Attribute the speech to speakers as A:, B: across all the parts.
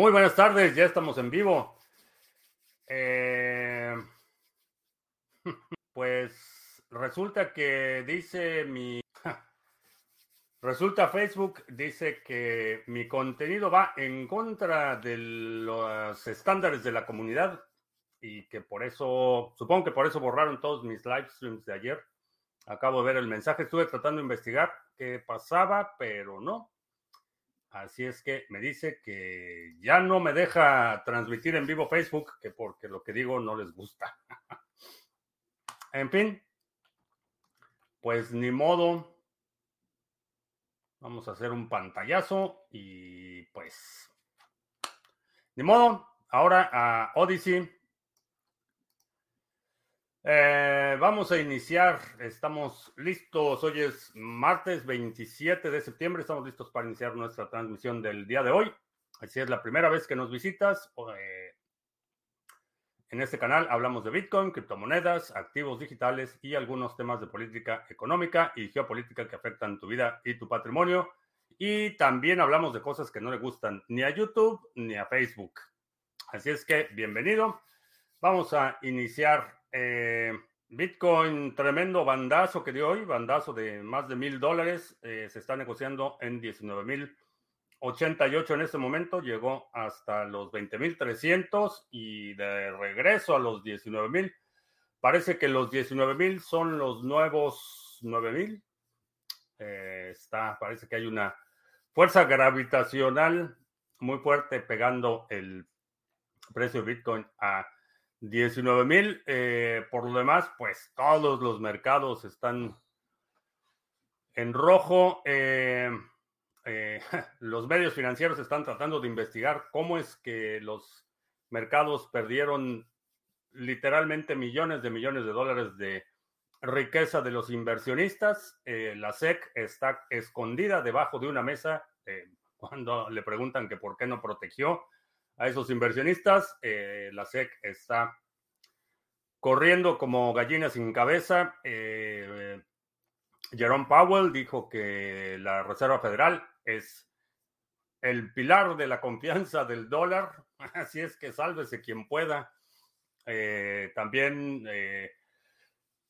A: Muy buenas tardes, ya estamos en vivo. Eh, pues resulta que dice mi... Resulta Facebook dice que mi contenido va en contra de los estándares de la comunidad y que por eso, supongo que por eso borraron todos mis live streams de ayer. Acabo de ver el mensaje, estuve tratando de investigar qué pasaba, pero no. Así es que me dice que ya no me deja transmitir en vivo Facebook, que porque lo que digo no les gusta. en fin, pues ni modo. Vamos a hacer un pantallazo y pues ni modo. Ahora a Odyssey. Eh, vamos a iniciar. Estamos listos. Hoy es martes 27 de septiembre. Estamos listos para iniciar nuestra transmisión del día de hoy. Si es la primera vez que nos visitas, eh, en este canal hablamos de Bitcoin, criptomonedas, activos digitales y algunos temas de política económica y geopolítica que afectan tu vida y tu patrimonio. Y también hablamos de cosas que no le gustan ni a YouTube ni a Facebook. Así es que bienvenido. Vamos a iniciar eh, Bitcoin, tremendo bandazo que dio hoy, bandazo de más de mil dólares. Eh, se está negociando en 19 mil 88 en este momento. Llegó hasta los 20 mil 300 y de regreso a los 19 mil. Parece que los 19 mil son los nuevos 9 mil. Eh, está, parece que hay una fuerza gravitacional muy fuerte pegando el precio de Bitcoin a 19 mil. Eh, por lo demás, pues todos los mercados están en rojo. Eh, eh, los medios financieros están tratando de investigar cómo es que los mercados perdieron literalmente millones de millones de dólares de riqueza de los inversionistas. la SEC está escondida debajo de una mesa cuando le preguntan que por qué no protegió a esos inversionistas. Eh, la SEC está corriendo como gallina sin cabeza. Eh, Jerome Powell dijo que la Reserva Federal es el pilar de la confianza del dólar, así es que sálvese quien pueda. Eh, también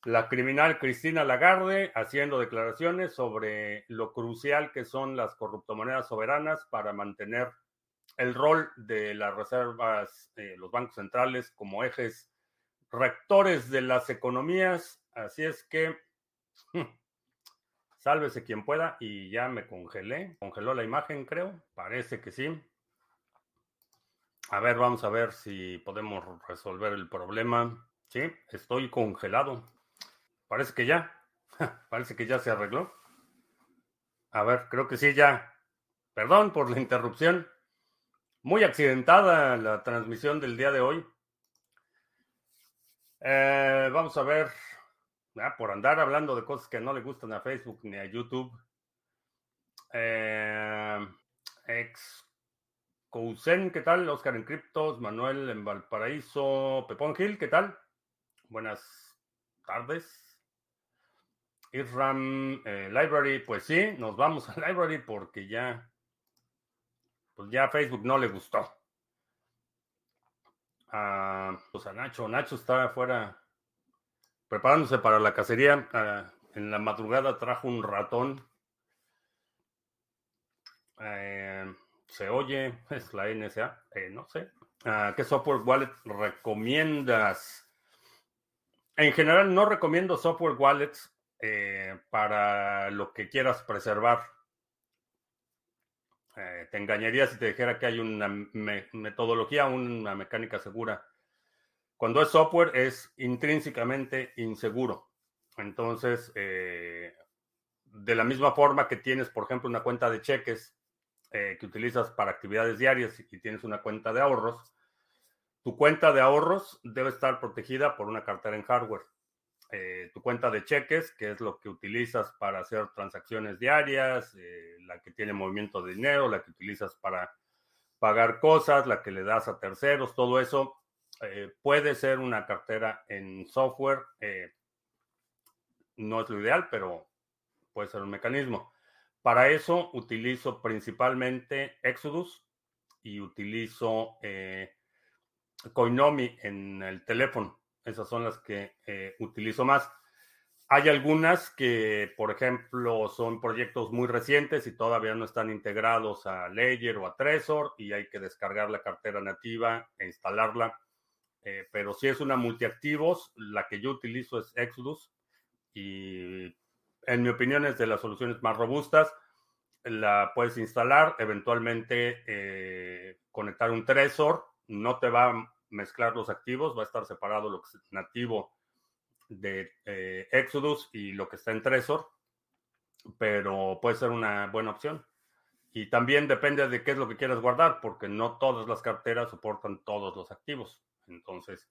A: la criminal Cristina Lagarde haciendo declaraciones sobre lo crucial que son las corruptomonedas soberanas para mantener el rol de las reservas, eh, los bancos centrales como ejes rectores de las economías. Así es que sálvese quien pueda y ya me congelé. Congeló la imagen, creo. Parece que sí. A ver, vamos a ver si podemos resolver el problema. Sí, estoy congelado. Parece que ya. Parece que ya se arregló. A ver, creo que sí, ya. Perdón por la interrupción. Muy accidentada la transmisión del día de hoy. Eh, vamos a ver, ah, por andar hablando de cosas que no le gustan a Facebook ni a YouTube. Eh, ex Cousen, ¿qué tal? Oscar en Criptos, Manuel en Valparaíso, Pepón Gil, ¿qué tal? Buenas tardes. Isram eh, Library, pues sí, nos vamos a Library porque ya pues ya Facebook no le gustó. Ah, pues a Nacho, Nacho está afuera preparándose para la cacería. Ah, en la madrugada trajo un ratón. Eh, se oye, es la NSA, eh, no sé. Ah, ¿Qué software wallet recomiendas? En general no recomiendo software wallets eh, para lo que quieras preservar. Eh, te engañaría si te dijera que hay una metodología, una mecánica segura. Cuando es software es intrínsecamente inseguro. Entonces, eh, de la misma forma que tienes, por ejemplo, una cuenta de cheques eh, que utilizas para actividades diarias y tienes una cuenta de ahorros, tu cuenta de ahorros debe estar protegida por una cartera en hardware. Eh, tu cuenta de cheques, que es lo que utilizas para hacer transacciones diarias, eh, la que tiene movimiento de dinero, la que utilizas para pagar cosas, la que le das a terceros, todo eso eh, puede ser una cartera en software. no es lo ideal, pero puede ser un mecanismo. Para eso utilizo principalmente Exodus. y utilizo Coinomi en el teléfono. Esas son las que eh, utilizo más. Hay algunas que, por ejemplo, son proyectos muy recientes y todavía no están integrados a Ledger o a Trezor y hay que descargar la cartera nativa e instalarla. Eh, pero si es una multiactivos, la que yo utilizo es Exodus y en mi opinión es de las soluciones más robustas. La puedes instalar, eventualmente eh, conectar un Trezor, no te va mezclar los activos, va a estar separado lo que es nativo de eh, Exodus y lo que está en Trezor, pero puede ser una buena opción. Y también depende de qué es lo que quieras guardar, porque no todas las carteras soportan todos los activos. Entonces,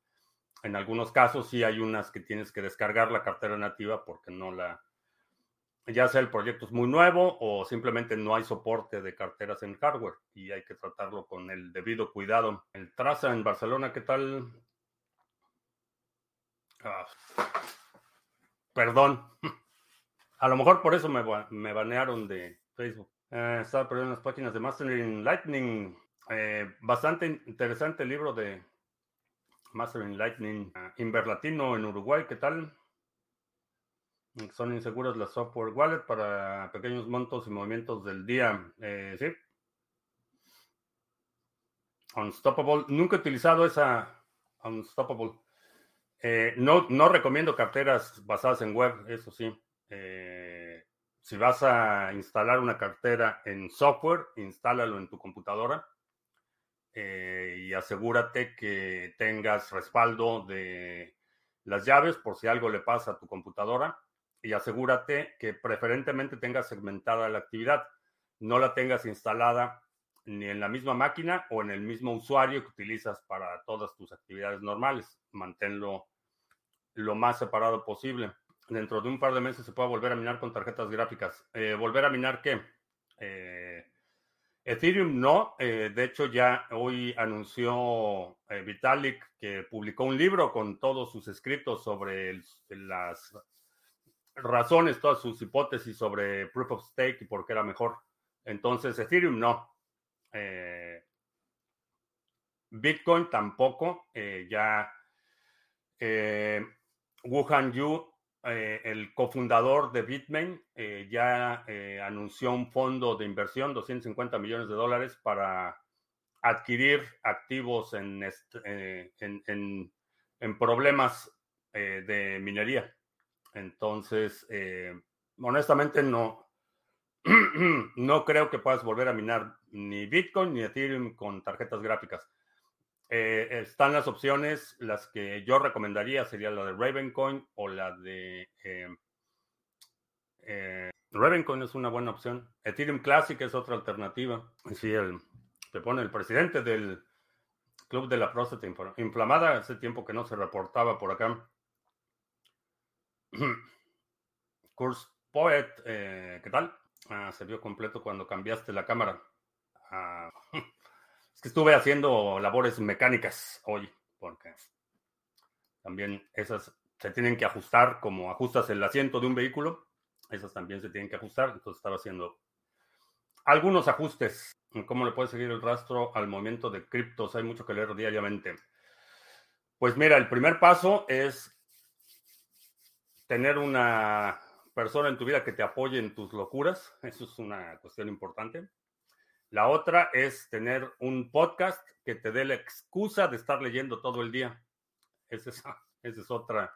A: en algunos casos sí hay unas que tienes que descargar la cartera nativa porque no la, ya sea el proyecto es muy nuevo o simplemente no hay soporte de carteras en hardware y hay que tratarlo con el debido cuidado. El Traza en Barcelona, ¿qué tal? Ah, perdón. A lo mejor por eso me, me banearon de Facebook. Eh, estaba perdiendo las páginas de Mastering Lightning. Eh, bastante interesante el libro de Mastering Lightning. Uh, Inverlatino en Uruguay, ¿qué tal? Son inseguras las software wallet para pequeños montos y movimientos del día. Eh. Unstoppable. Nunca he utilizado esa Unstoppable. Eh, no, no recomiendo carteras basadas en web, eso sí. Eh, si vas a instalar una cartera en software, instálalo en tu computadora y asegúrate que tengas respaldo de las llaves por si algo le pasa a tu computadora y asegúrate que preferentemente tengas segmentada la actividad, no la tengas instalada ni en la misma máquina o en el mismo usuario que utilizas para todas tus actividades normales. Manténlo lo más separado posible. Dentro de un par de meses se puede volver a minar con tarjetas gráficas. Eh, ¿Volver a minar qué? Eh, Ethereum no. Eh, de hecho, ya hoy anunció Vitalik que publicó un libro con todos sus escritos sobre las razones, todas sus hipótesis sobre proof of stake y por qué era mejor. Entonces, Ethereum no. Eh, Bitcoin tampoco. Eh, ya eh, Wuhan Yu, el cofundador de Bitmain, ya anunció un fondo de inversión, 250 millones de dólares, para adquirir activos en, en, en problemas de minería. Entonces, eh, honestamente no, no creo que puedas volver a minar ni Bitcoin ni Ethereum con tarjetas gráficas. Eh, están las opciones, las que yo recomendaría sería la de Ravencoin o la de... Eh, Ravencoin es una buena opción. Ethereum Classic es otra alternativa. Sí, el, te pone el presidente del Club de la Próstata Inflamada, hace tiempo que no se reportaba por acá. Curse Poet, eh, ¿qué tal? Ah, se vio completo cuando cambiaste la cámara. Ah, es que estuve haciendo labores mecánicas hoy, porque también esas se tienen que ajustar como ajustas el asiento de un vehículo. Esas también se tienen que ajustar. Entonces estaba haciendo algunos ajustes. ¿Cómo le puedes seguir el rastro al movimiento de criptos? Hay mucho que leer diariamente. Pues mira, el primer paso es tener una persona en tu vida que te apoye en tus locuras, eso es una cuestión importante. La otra es tener un podcast que te dé la excusa de estar leyendo todo el día. Esa es, otra,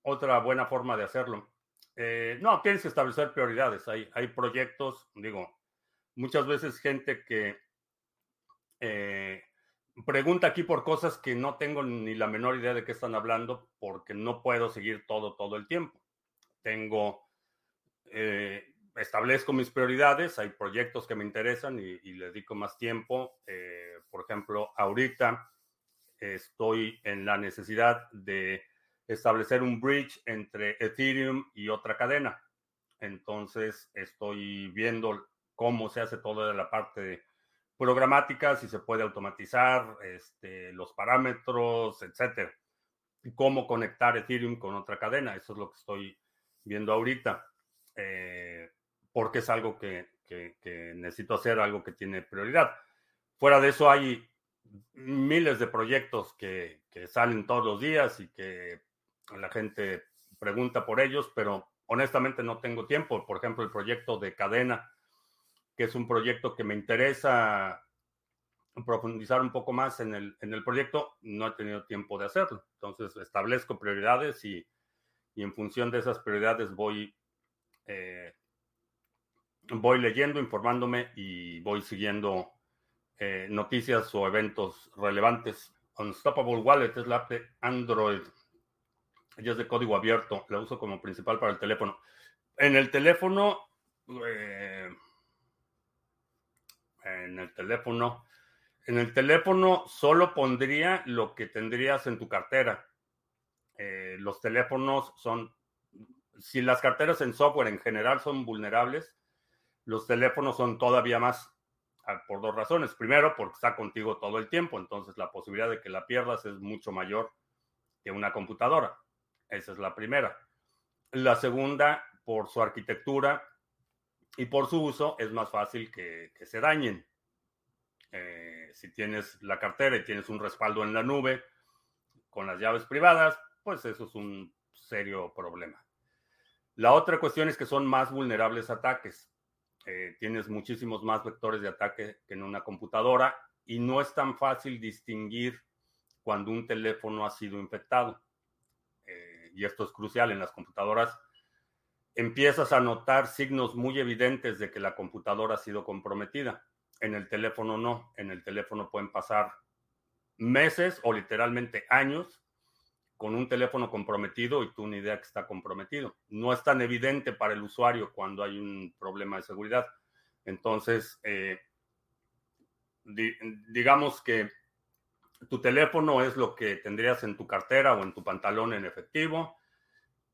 A: otra buena forma de hacerlo. Eh, no, tienes que establecer prioridades. Hay, hay proyectos, digo, muchas veces gente que eh, pregunta aquí por cosas que no tengo ni la menor idea de qué están hablando porque no puedo seguir todo todo el tiempo. Tengo, eh, establezco mis prioridades, hay proyectos que me interesan y, le dedico más tiempo. Eh, por ejemplo, ahorita estoy en la necesidad de establecer un bridge entre Ethereum y otra cadena. Entonces estoy viendo cómo se hace toda la parte de programática, si se puede automatizar, este, los parámetros, etcétera. Y cómo conectar Ethereum con otra cadena. Eso es lo que estoy viendo ahorita. Eh, porque es algo que, necesito hacer, algo que tiene prioridad. fuera de eso hay miles de proyectos que, que salen todos los días y que la gente pregunta por ellos, pero honestamente no tengo tiempo. Por ejemplo, el proyecto de cadena, es un proyecto que me interesa profundizar un poco más en el, en el proyecto, no he tenido tiempo de hacerlo. Entonces, establezco prioridades y, y en función de esas prioridades voy, eh, voy leyendo, informándome y voy siguiendo eh, noticias o eventos relevantes. Unstoppable Wallet es la app de Android. Ella es de código abierto. La uso como principal para el teléfono. En el teléfono, eh, en el teléfono, en el teléfono solo pondría lo que tendrías en tu cartera. Eh, los teléfonos son, si las carteras en software en general son vulnerables, los teléfonos son todavía más ah, por dos razones. Primero, porque está contigo todo el tiempo, entonces la posibilidad de que la pierdas es mucho mayor que una computadora. Esa es la primera. La segunda, por su arquitectura y por su uso, es más fácil que, se dañen. Eh, si tienes la cartera y tienes un respaldo en la nube con las llaves privadas, pues eso es un serio problema. La otra cuestión es que son más vulnerables ataques. Eh, tienes muchísimos más vectores de ataque que en una computadora y no es tan fácil distinguir cuando un teléfono ha sido infectado. Eh, y esto es crucial en las computadoras. Empiezas a notar signos muy evidentes de que la computadora ha sido comprometida. En el teléfono no. En el teléfono pueden pasar meses o literalmente años con un teléfono comprometido y tú una idea que está comprometido. No es tan evidente para el usuario cuando hay un problema de seguridad. Entonces, eh, digamos que tu teléfono es lo que tendrías en tu cartera o en tu pantalón en efectivo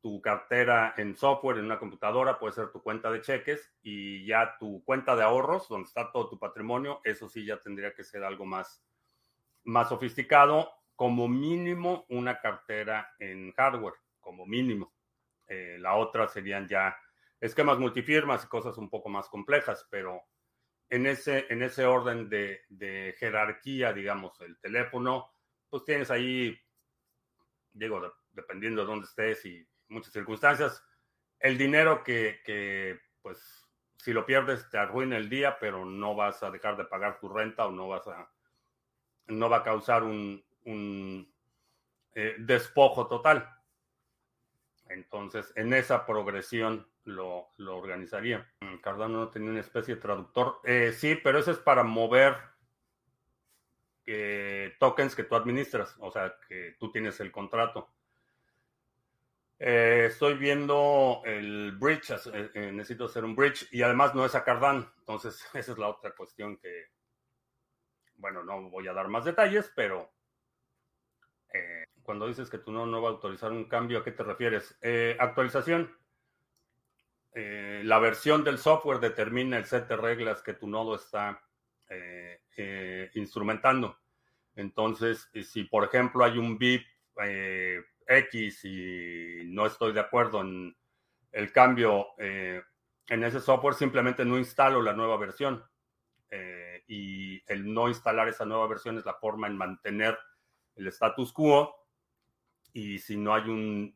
A: tu cartera en software, en una computadora, puede ser tu cuenta de cheques y ya tu cuenta de ahorros, donde está todo tu patrimonio, eso sí ya tendría que ser algo más, más sofisticado, como mínimo una cartera en hardware, como mínimo. Eh, la otra serían ya esquemas multifirmas y cosas un poco más complejas, pero en ese, en ese orden de, de jerarquía, digamos, el teléfono, pues tienes ahí, digo, dependiendo de dónde estés y muchas circunstancias. El dinero que, pues, si lo pierdes te arruina el día, pero no vas a dejar de pagar tu renta o no vas a, no va a causar un, eh, despojo total. Entonces, en esa progresión lo, lo, organizaría. Cardano no tenía una especie de traductor. Eh, sí, pero eso es para mover eh, tokens que tú administras, o sea, que tú tienes el contrato. Eh, estoy viendo el bridge, eh, eh, necesito hacer un bridge y además no es a Cardano. Entonces, esa es la otra cuestión que, bueno, no voy a dar más detalles, pero cuando dices que tu nodo no va a autorizar un cambio, ¿a qué te refieres? actualización. la versión del software determina el set de reglas que tu nodo está instrumentando. Entonces, si por ejemplo hay un BIP X y no estoy de acuerdo en el cambio eh, en ese software, simplemente no instalo la nueva versión. Eh, y el no instalar esa nueva versión es la forma en mantener el status quo. Y si no hay un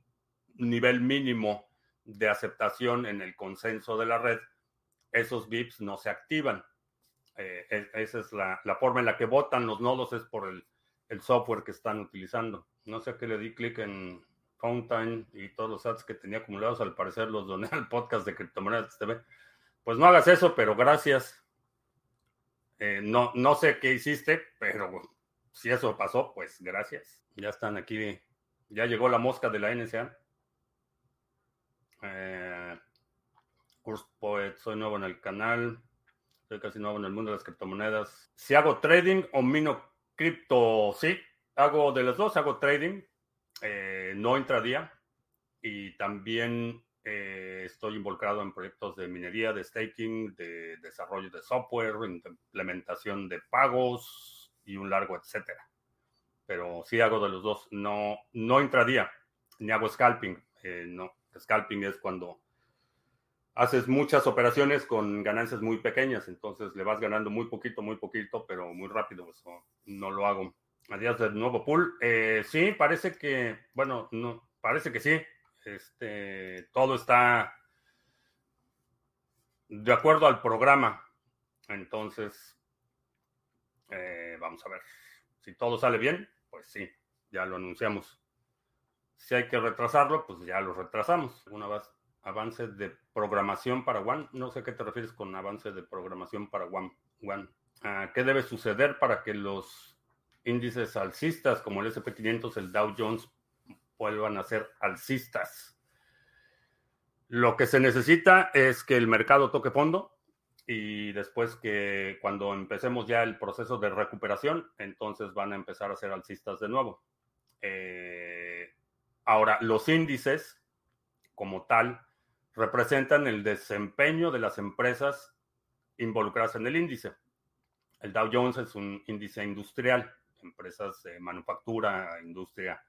A: nivel mínimo de aceptación en el consenso de la red, esos VIPs no se activan. Eh, e, esa es la, forma en la que votan los nodos, es por el software que están utilizando. No sé a qué le di clic en Fountain y todos los ads que tenía acumulados, al parecer los doné al podcast de Criptomonedas TV. Pues no hagas eso, pero gracias. Eh, no, no sé qué hiciste, pero si eso pasó, pues gracias. Ya están aquí, ya llegó la mosca de la NSA. Eh, Poet, soy nuevo en el canal, soy casi nuevo en el mundo de las criptomonedas. Si hago trading o mino cripto, sí, hago de los dos, hago trading, eh, no intradía, y también eh, estoy involucrado en proyectos de minería, de staking, de desarrollo de software, implementación de pagos y un largo etcétera. Pero sí hago de los dos, no, no intradía, ni hago scalping. Eh, no, scalping es cuando haces muchas operaciones con ganancias muy pequeñas, entonces le vas ganando muy poquito, muy poquito, pero muy rápido. Eso no lo hago. Adiós del nuevo pool. Eh, sí, parece que, bueno, no, parece que sí. Este, todo está de acuerdo al programa. Entonces, eh, vamos a ver. Si todo sale bien, pues sí, ya lo anunciamos. Si hay que retrasarlo, pues ya lo retrasamos. Una vez avance de programación para One. No sé qué te refieres con avance de programación para One. One. Ah, ¿Qué debe suceder para que los índices alcistas como el SP500, el Dow Jones, vuelvan a ser alcistas? Lo que se necesita es que el mercado toque fondo y después que cuando empecemos ya el proceso de recuperación, entonces van a empezar a ser alcistas de nuevo. Eh, ahora, los índices como tal representan el desempeño de las empresas involucradas en el índice. El Dow Jones es un índice industrial, empresas de manufactura, industria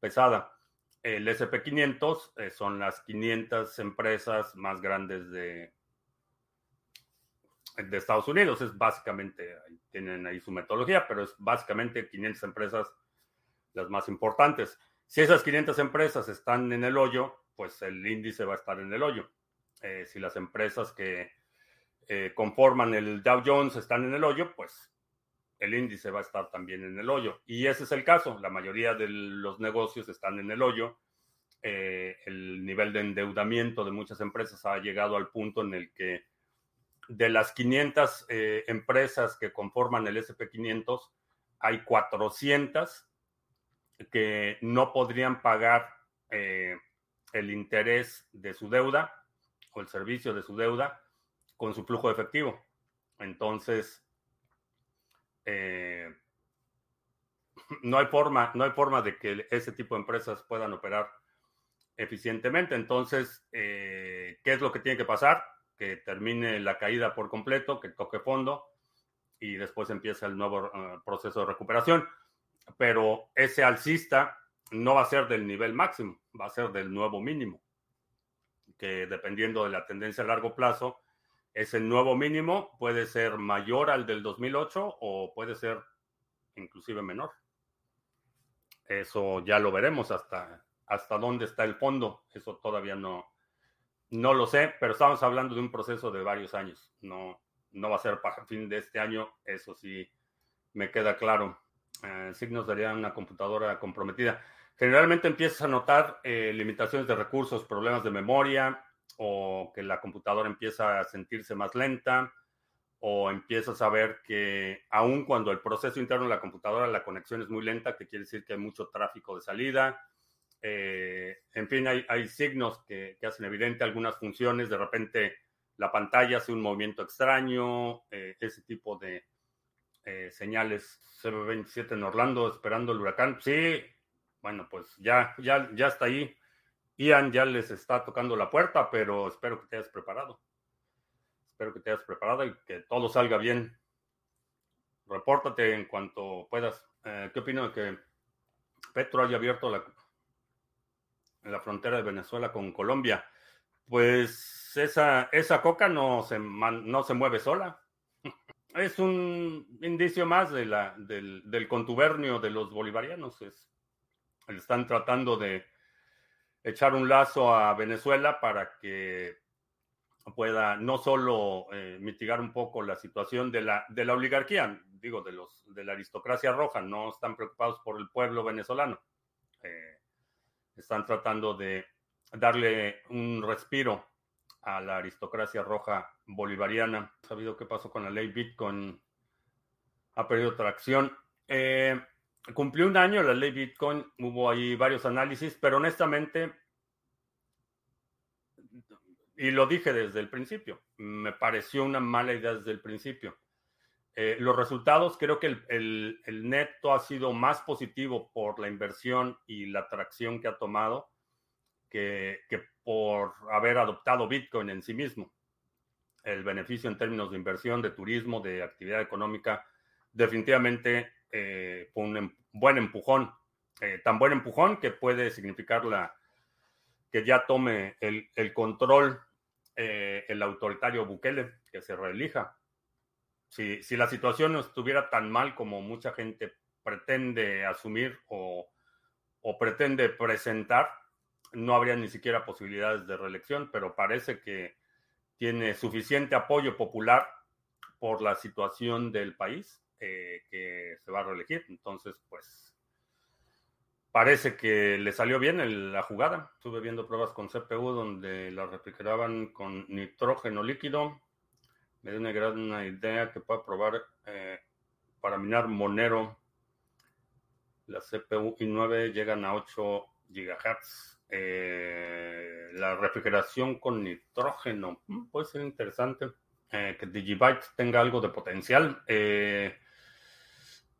A: pesada. El SP500 eh, son las 500 empresas más grandes de, de Estados Unidos. Es básicamente, tienen ahí su metodología, pero es básicamente 500 empresas las más importantes. Si esas 500 empresas están en el hoyo, pues el índice va a estar en el hoyo. Eh, si las empresas que eh, conforman el Dow Jones están en el hoyo, pues el índice va a estar también en el hoyo. Y ese es el caso. La mayoría de los negocios están en el hoyo. Eh, el nivel de endeudamiento de muchas empresas ha llegado al punto en el que de las 500 empresas que conforman el SP500, hay 400 que no podrían pagar el interés de su deuda o el servicio de su deuda con su flujo de efectivo. Entonces, eh, no, hay forma, no hay forma de que ese tipo de empresas puedan operar eficientemente. Entonces, eh, ¿qué es lo que tiene que pasar? Que termine la caída por completo, que toque fondo y después empieza el nuevo eh, proceso de recuperación. Pero ese alcista no va a ser del nivel máximo, va a ser del nuevo mínimo, que dependiendo de la tendencia a largo plazo, ese nuevo mínimo puede ser mayor al del 2008 o puede ser inclusive menor. Eso ya lo veremos hasta, hasta dónde está el fondo. Eso todavía no, no lo sé, pero estamos hablando de un proceso de varios años. No, no va a ser para fin de este año, eso sí me queda claro. Eh, signos daría una computadora comprometida. Generalmente empiezas a notar eh, limitaciones de recursos, problemas de memoria o que la computadora empieza a sentirse más lenta o empiezas a ver que aun cuando el proceso interno de la computadora, la conexión es muy lenta, que quiere decir que hay mucho tráfico de salida. Eh, en fin, hay, signos que, hacen evidente algunas funciones. De repente la pantalla hace un movimiento extraño, eh, ese tipo de señales. CB27 en Orlando esperando el huracán. Sí, bueno, pues ya, ya, ya está ahí. Ian ya les está tocando la puerta, pero espero que te hayas preparado. Espero que te hayas preparado y que todo salga bien. Repórtate en cuanto puedas. Eh, ¿Qué opino de que Petro haya abierto la, la frontera de Venezuela con Colombia? Pues esa, esa coca no se, no se mueve sola. Es un indicio más de la, del, del contubernio de los bolivarianos. Es, están tratando de echar un lazo a Venezuela para que pueda no solo eh, mitigar un poco la situación de la, de la oligarquía, digo, de, los, de la aristocracia roja, no están preocupados por el pueblo venezolano. Eh, están tratando de darle un respiro a la aristocracia roja bolivariana. ¿Sabido qué pasó con la ley Bitcoin? Ha perdido tracción. Eh, cumplió un año la ley Bitcoin, hubo ahí varios análisis, pero honestamente, y lo dije desde el principio, me pareció una mala idea desde el principio. Eh, los resultados, creo que el, neto ha sido más positivo por la inversión y la atracción que ha tomado que, que por haber adoptado Bitcoin en sí mismo. El beneficio en términos de inversión, de turismo, de actividad económica, definitivamente eh, un em, buen empujón, eh, tan buen empujón que puede significar la, que ya tome el, control eh, el autoritario Bukele que se reelija. Si, si la situación no estuviera tan mal como mucha gente pretende asumir o, o pretende presentar, no habría ni siquiera posibilidades de reelección, pero parece que tiene suficiente apoyo popular por la situación del país eh, que se va a reelegir. Entonces, pues parece que le salió bien la jugada. Estuve viendo pruebas con CPU donde la refrigeraban con nitrógeno líquido. Me dio una gran idea que pueda probar eh, para minar Monero. La CPU i9 llegan a 8 GHz. Eh, la refrigeración con nitrógeno mm, puede ser interesante. Eh, que Digibyte tenga algo de potencial. Eh,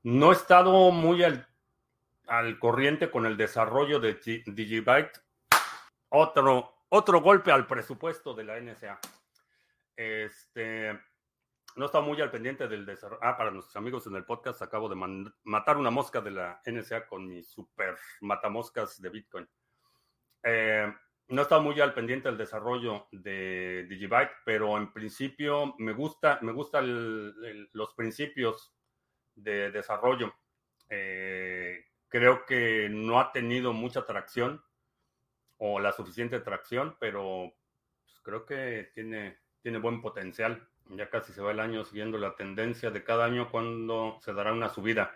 A: no he estado muy al, corriente con el desarrollo de Digibyte. Otro, otro golpe al presupuesto de la NSA. Este, no estado muy al pendiente del desarrollo. Ah, para nuestros amigos en el podcast, acabo de matar una mosca de la NSA con mi super matamoscas de Bitcoin. Eh, no estado muy al pendiente del desarrollo de Digibyte, pero en principio me gusta, me gustan los principios de desarrollo. Eh, creo que no ha tenido mucha tracción o la suficiente tracción, pero pues, creo que tiene, tiene buen potencial. Ya casi se va el año siguiendo la tendencia de cada año cuando se dará una subida.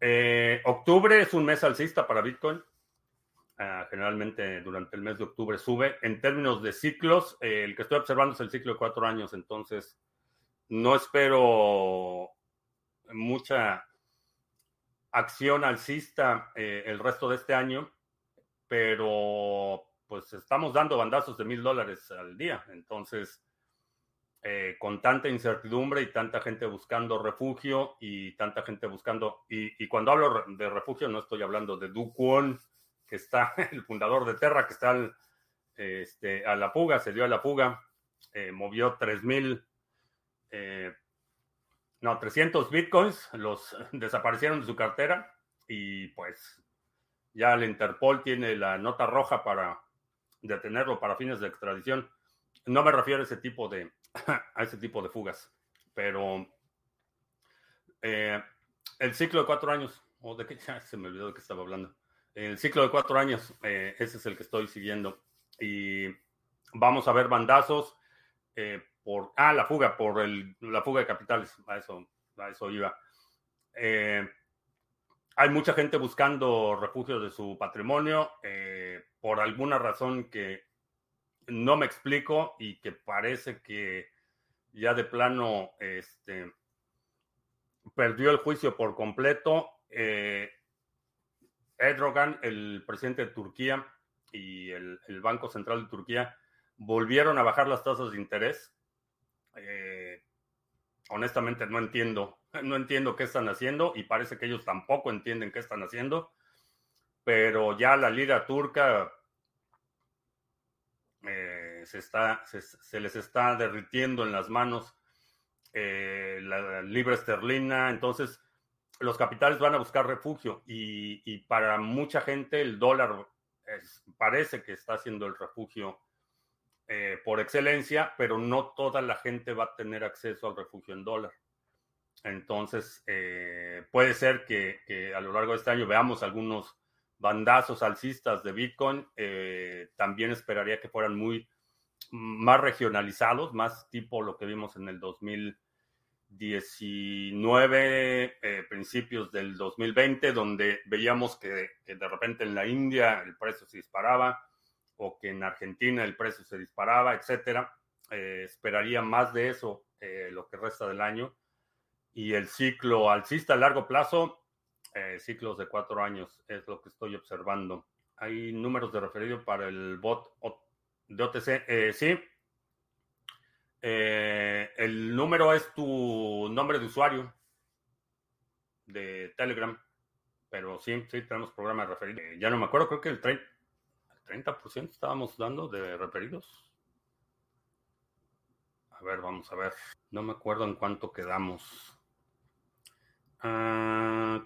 A: Eh, octubre es un mes alcista para Bitcoin. Ah, generalmente durante el mes de octubre sube. En términos de ciclos, eh, el que estoy observando es el ciclo de cuatro años, entonces no espero mucha acción alcista eh, el resto de este año, pero pues estamos dando bandazos de mil dólares al día, entonces eh, con tanta incertidumbre y tanta gente buscando refugio y tanta gente buscando, y, cuando hablo de refugio no estoy hablando de Du que está el fundador de Terra, que está este, a la fuga, se dio a la fuga, eh, movió 3.000, eh, no, 300 bitcoins, los desaparecieron de su cartera y pues ya el Interpol tiene la nota roja para detenerlo para fines de extradición. No me refiero a ese tipo de, a ese tipo de fugas, pero eh, el ciclo de cuatro años, o de qué se me olvidó de qué estaba hablando. El ciclo de cuatro años, eh, ese es el que estoy siguiendo. Y vamos a ver bandazos eh, por, ah, la fuga, por el, la fuga de capitales, a eso, a eso iba. Eh, hay mucha gente buscando refugio de su patrimonio por alguna razón que no me explico y que parece que ya de plano este, perdió el juicio por completo. Erdogan, el presidente de Turquía y el, Banco Central de Turquía volvieron a bajar las tasas de interés. Eh, honestamente no entiendo, no entiendo qué están haciendo y parece que ellos tampoco entienden qué están haciendo, pero ya la lira turca eh, se, les está derritiendo en las manos eh, la libra esterlina, entonces los capitales van a buscar refugio y, para mucha gente el dólar parece que está siendo el refugio eh, por excelencia, pero no toda la gente va a tener acceso al refugio en dólar. Entonces, eh, puede ser que, a lo largo de este año veamos algunos bandazos alcistas de Bitcoin. Eh, también esperaría que fueran muy más regionalizados, más tipo lo que vimos en el 2000 19 eh, principios del 2020, donde veíamos que, de repente en la India el precio se disparaba o que en Argentina el precio se disparaba, etcétera. Eh, esperaría más de eso eh, lo que resta del año. Y el ciclo alcista a largo plazo, ciclos de cuatro años, es lo que estoy observando. Hay números de referido para el bot de OTC. sí, eh, el número es tu nombre de usuario de Telegram. Pero sí, sí, tenemos programa de referidos. Eh, ya no me acuerdo, creo que el 30%, 30 estábamos dando de referidos. A ver, vamos a ver. No me acuerdo en cuánto quedamos. Ah,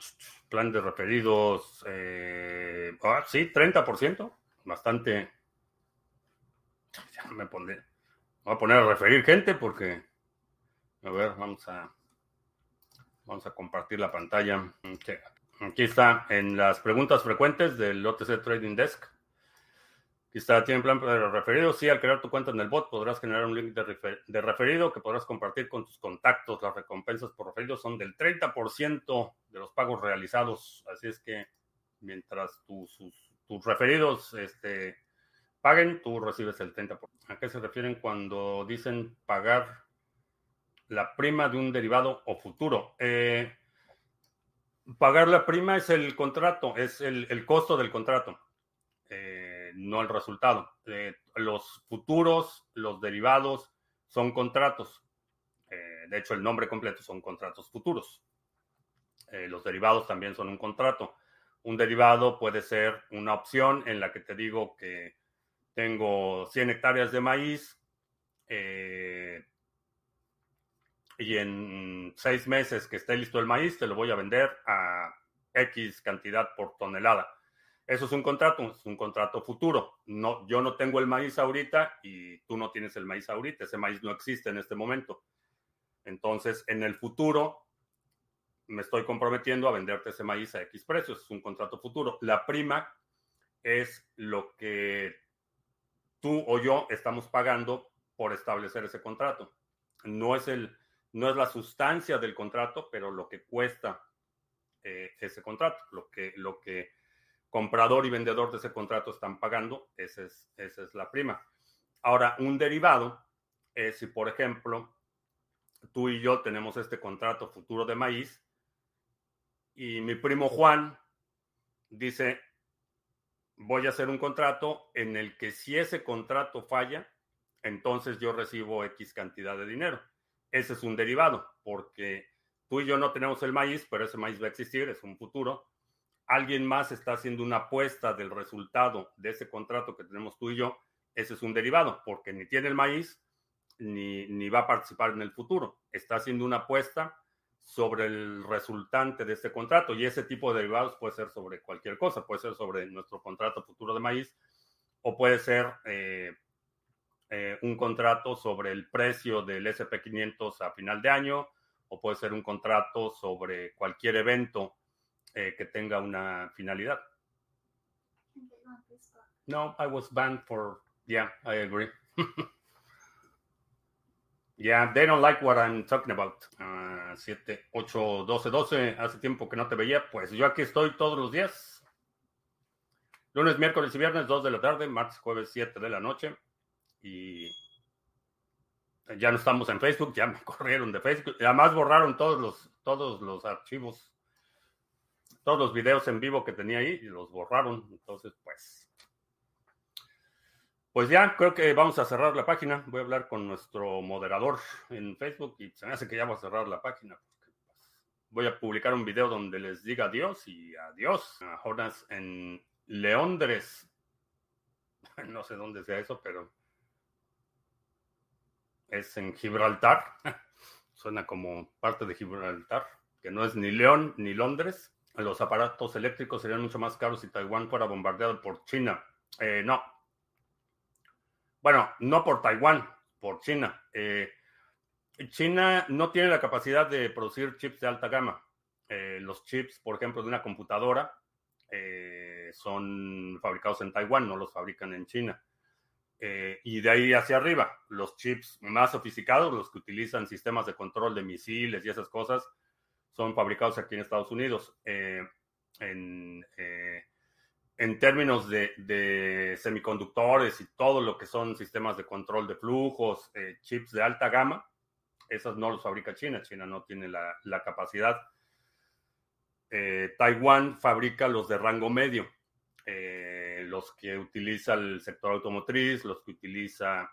A: plan de referidos. Eh, ah, sí, 30%. Bastante. Ya me pondré Voy a poner a referir gente porque, a ver, vamos a, vamos a compartir la pantalla. Aquí está, en las preguntas frecuentes del OTC Trading Desk. Aquí está, ¿tiene plan para referido? Sí, al crear tu cuenta en el bot podrás generar un link de, referido que podrás compartir con tus contactos. Las recompensas por referido son del 30% de los pagos realizados. Así es que mientras tus, tus referidos este, paguen, tú recibes el 30%. ¿A qué se refieren cuando dicen pagar la prima de un derivado o futuro? Eh, pagar la prima es el contrato, es el, costo del contrato, eh, no el resultado. Eh, los futuros, los derivados son contratos. de hecho, el nombre completo son contratos futuros. los derivados también son un contrato. Un derivado puede ser una opción en la que te digo que tengo 100 hectáreas de maíz eh, y en seis meses que esté listo el maíz te lo voy a vender a X cantidad por tonelada. Eso es un contrato, es un contrato futuro. No, yo no tengo el maíz ahorita y tú no tienes el maíz ahorita. Ese maíz no existe en este momento. Entonces, en el futuro, me estoy comprometiendo a venderte ese maíz a X precios. Es un contrato futuro. La prima es lo que tú o yo estamos pagando por establecer ese contrato. No es, el, no es la sustancia del contrato, pero lo que cuesta eh, ese contrato, lo que, lo que comprador y vendedor de ese contrato están pagando, esa es, esa es la prima. Ahora, un derivado es si, por ejemplo, tú y yo tenemos este contrato futuro de maíz y mi primo Juan dice, voy a hacer un contrato en el que si ese contrato falla, entonces yo recibo X cantidad de dinero. Ese es un derivado, porque tú y yo no tenemos el maíz, pero ese maíz va a existir, es un futuro. Alguien más está haciendo una apuesta del resultado de ese contrato que tenemos tú y yo. Ese es un derivado, porque ni tiene el maíz, ni, va a participar en el futuro. Está haciendo una apuesta sobre el resultante de este contrato. Y ese tipo de derivados puede ser sobre cualquier cosa, puede ser sobre nuestro contrato futuro de maíz o puede ser eh, eh, un contrato sobre el precio del SP500 a final de año o puede ser un contrato sobre cualquier evento eh, que tenga una finalidad. No, I was banned for, yeah, I agree. Yeah, they don't like what I'm talking about. 7, 8, 12, 12. Hace tiempo que no te veía. Pues yo aquí estoy todos los días. Lunes, miércoles y viernes, 2 de la tarde. Martes, jueves, 7 de la noche. Y ya no estamos en Facebook. Ya me corrieron de Facebook. Además borraron todos los, todos los archivos. Todos los videos en vivo que tenía ahí y los borraron. Entonces, pues pues ya, creo que vamos a cerrar la página. Voy a hablar con nuestro moderador en Facebook y se me hace que ya voy a cerrar la página. Pues, voy a publicar un video donde les diga adiós y adiós Jonas en Leondres. No sé dónde sea eso, pero es en Gibraltar. Suena como parte de Gibraltar, que no es ni León ni Londres. Los aparatos eléctricos serían mucho más caros si Taiwán fuera bombardeado por China. Eh, no, bueno, no por Taiwán, por China. Eh, China no tiene la capacidad de producir chips de alta gama. Eh, los chips, por ejemplo, de una computadora son fabricados en Taiwán, no los fabrican en China. y de ahí hacia arriba, los chips más sofisticados, los que utilizan sistemas de control de misiles y esas cosas, son fabricados aquí en Estados Unidos. en, en términos de, semiconductores y todo lo que son sistemas de control de flujos, eh, chips de alta gama, esos no los fabrica China. China no tiene la, capacidad. Eh, Taiwán fabrica los de rango medio, eh, los que utiliza el sector automotriz, los que utiliza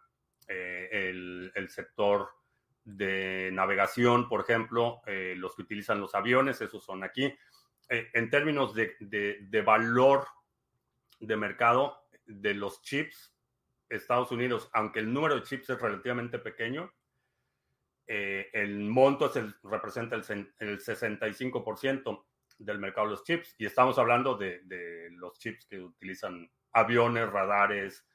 A: el, sector de navegación, por ejemplo, los que utilizan los aviones, esos son aquí. en términos de, de valor de mercado de los chips, Estados Unidos, aunque el número de chips es relativamente pequeño, eh, el monto representa el, 65% del mercado de los chips. Y estamos hablando de, los chips que utilizan aviones, radares,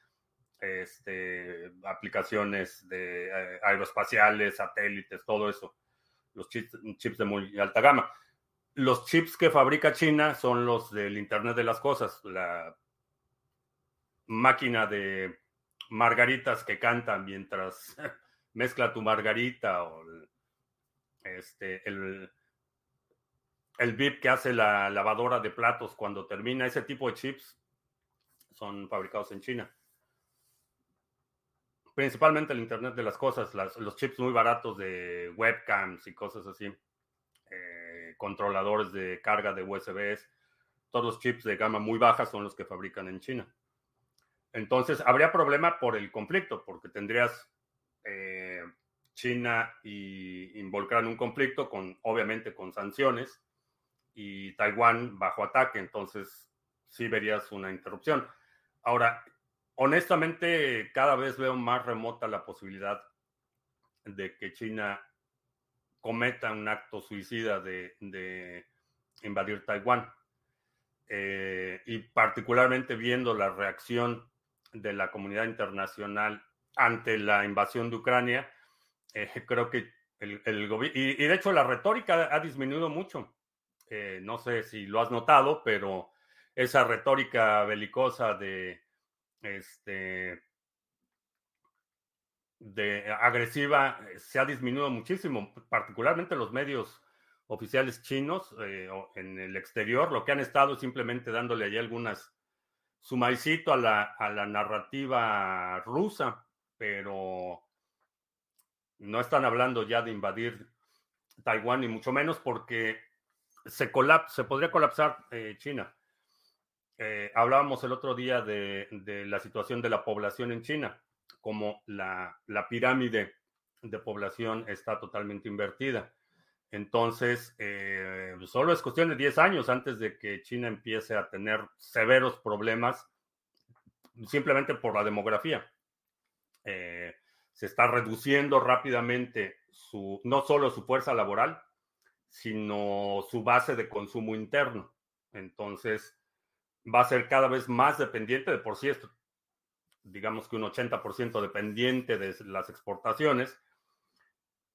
A: este, aplicaciones de eh, aeroespaciales, satélites, todo eso. Los chips, de muy alta gama. Los chips que fabrica China son los del Internet de las Cosas, la máquina de margaritas que cantan mientras mezcla tu margarita o este, el, el VIP que hace la lavadora de platos cuando termina. Ese tipo de chips son fabricados en China. Principalmente el Internet de las Cosas, los chips muy baratos de webcams y cosas así. Eh, controladores de carga de USBs. Todos los chips de gama muy baja son los que fabrican en China. Entonces, habría problema por el conflicto, porque tendrías eh, China y en un conflicto con, obviamente, con sanciones y Taiwán bajo ataque. Entonces, sí verías una interrupción. Ahora, honestamente, cada vez veo más remota la posibilidad de que China cometa un acto suicida de, invadir Taiwán. Eh, y particularmente viendo la reacción de la comunidad internacional ante la invasión de Ucrania, eh, creo que el, gobierno, y, de hecho la retórica ha disminuido mucho. Eh, no sé si lo has notado, pero esa retórica belicosa de este de agresiva eh, se ha disminuido muchísimo, particularmente los medios oficiales chinos en el exterior, lo que han estado simplemente dándole ahí algunas su maicito a la, a la narrativa rusa, pero no están hablando ya de invadir Taiwán, ni mucho menos porque se, se podría colapsar eh, China. Eh, hablábamos el otro día de, la situación de la población en China, como la, la pirámide de población está totalmente invertida. Entonces, eh, solo es cuestión de 10 años antes de que China empiece a tener severos problemas simplemente por la demografía. Eh, se está reduciendo rápidamente su, no solo su fuerza laboral, sino su base de consumo interno. Entonces, va a ser cada vez más dependiente. De por sí esto, digamos que un 80% dependiente de las exportaciones.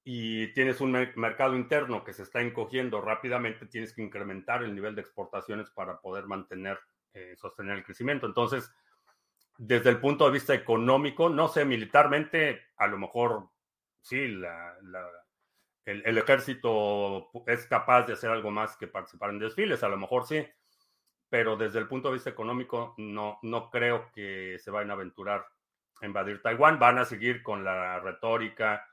A: Y tienes un mercado interno que se está encogiendo rápidamente, tienes que incrementar el nivel de exportaciones para poder mantener, eh, sostener el crecimiento. Entonces, desde el punto de vista económico, no sé, militarmente, a lo mejor sí, el, ejército es capaz de hacer algo más que participar en desfiles, a lo mejor sí, pero desde el punto de vista económico, no, no creo que se vayan a aventurar a invadir Taiwán, van a seguir con la retórica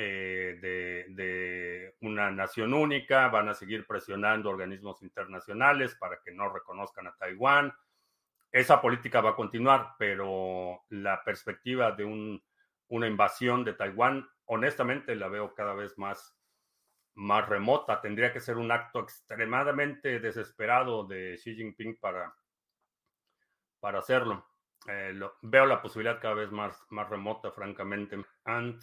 A: eh, de, una nación única, van a seguir presionando organismos internacionales para que no reconozcan a Taiwán. Esa política va a continuar, pero la perspectiva de una invasión de Taiwán, honestamente, la veo cada vez más, más remota. Tendría que ser un acto extremadamente desesperado de Xi Jinping para, para hacerlo. Eh, veo la posibilidad cada vez más, más remota, francamente. And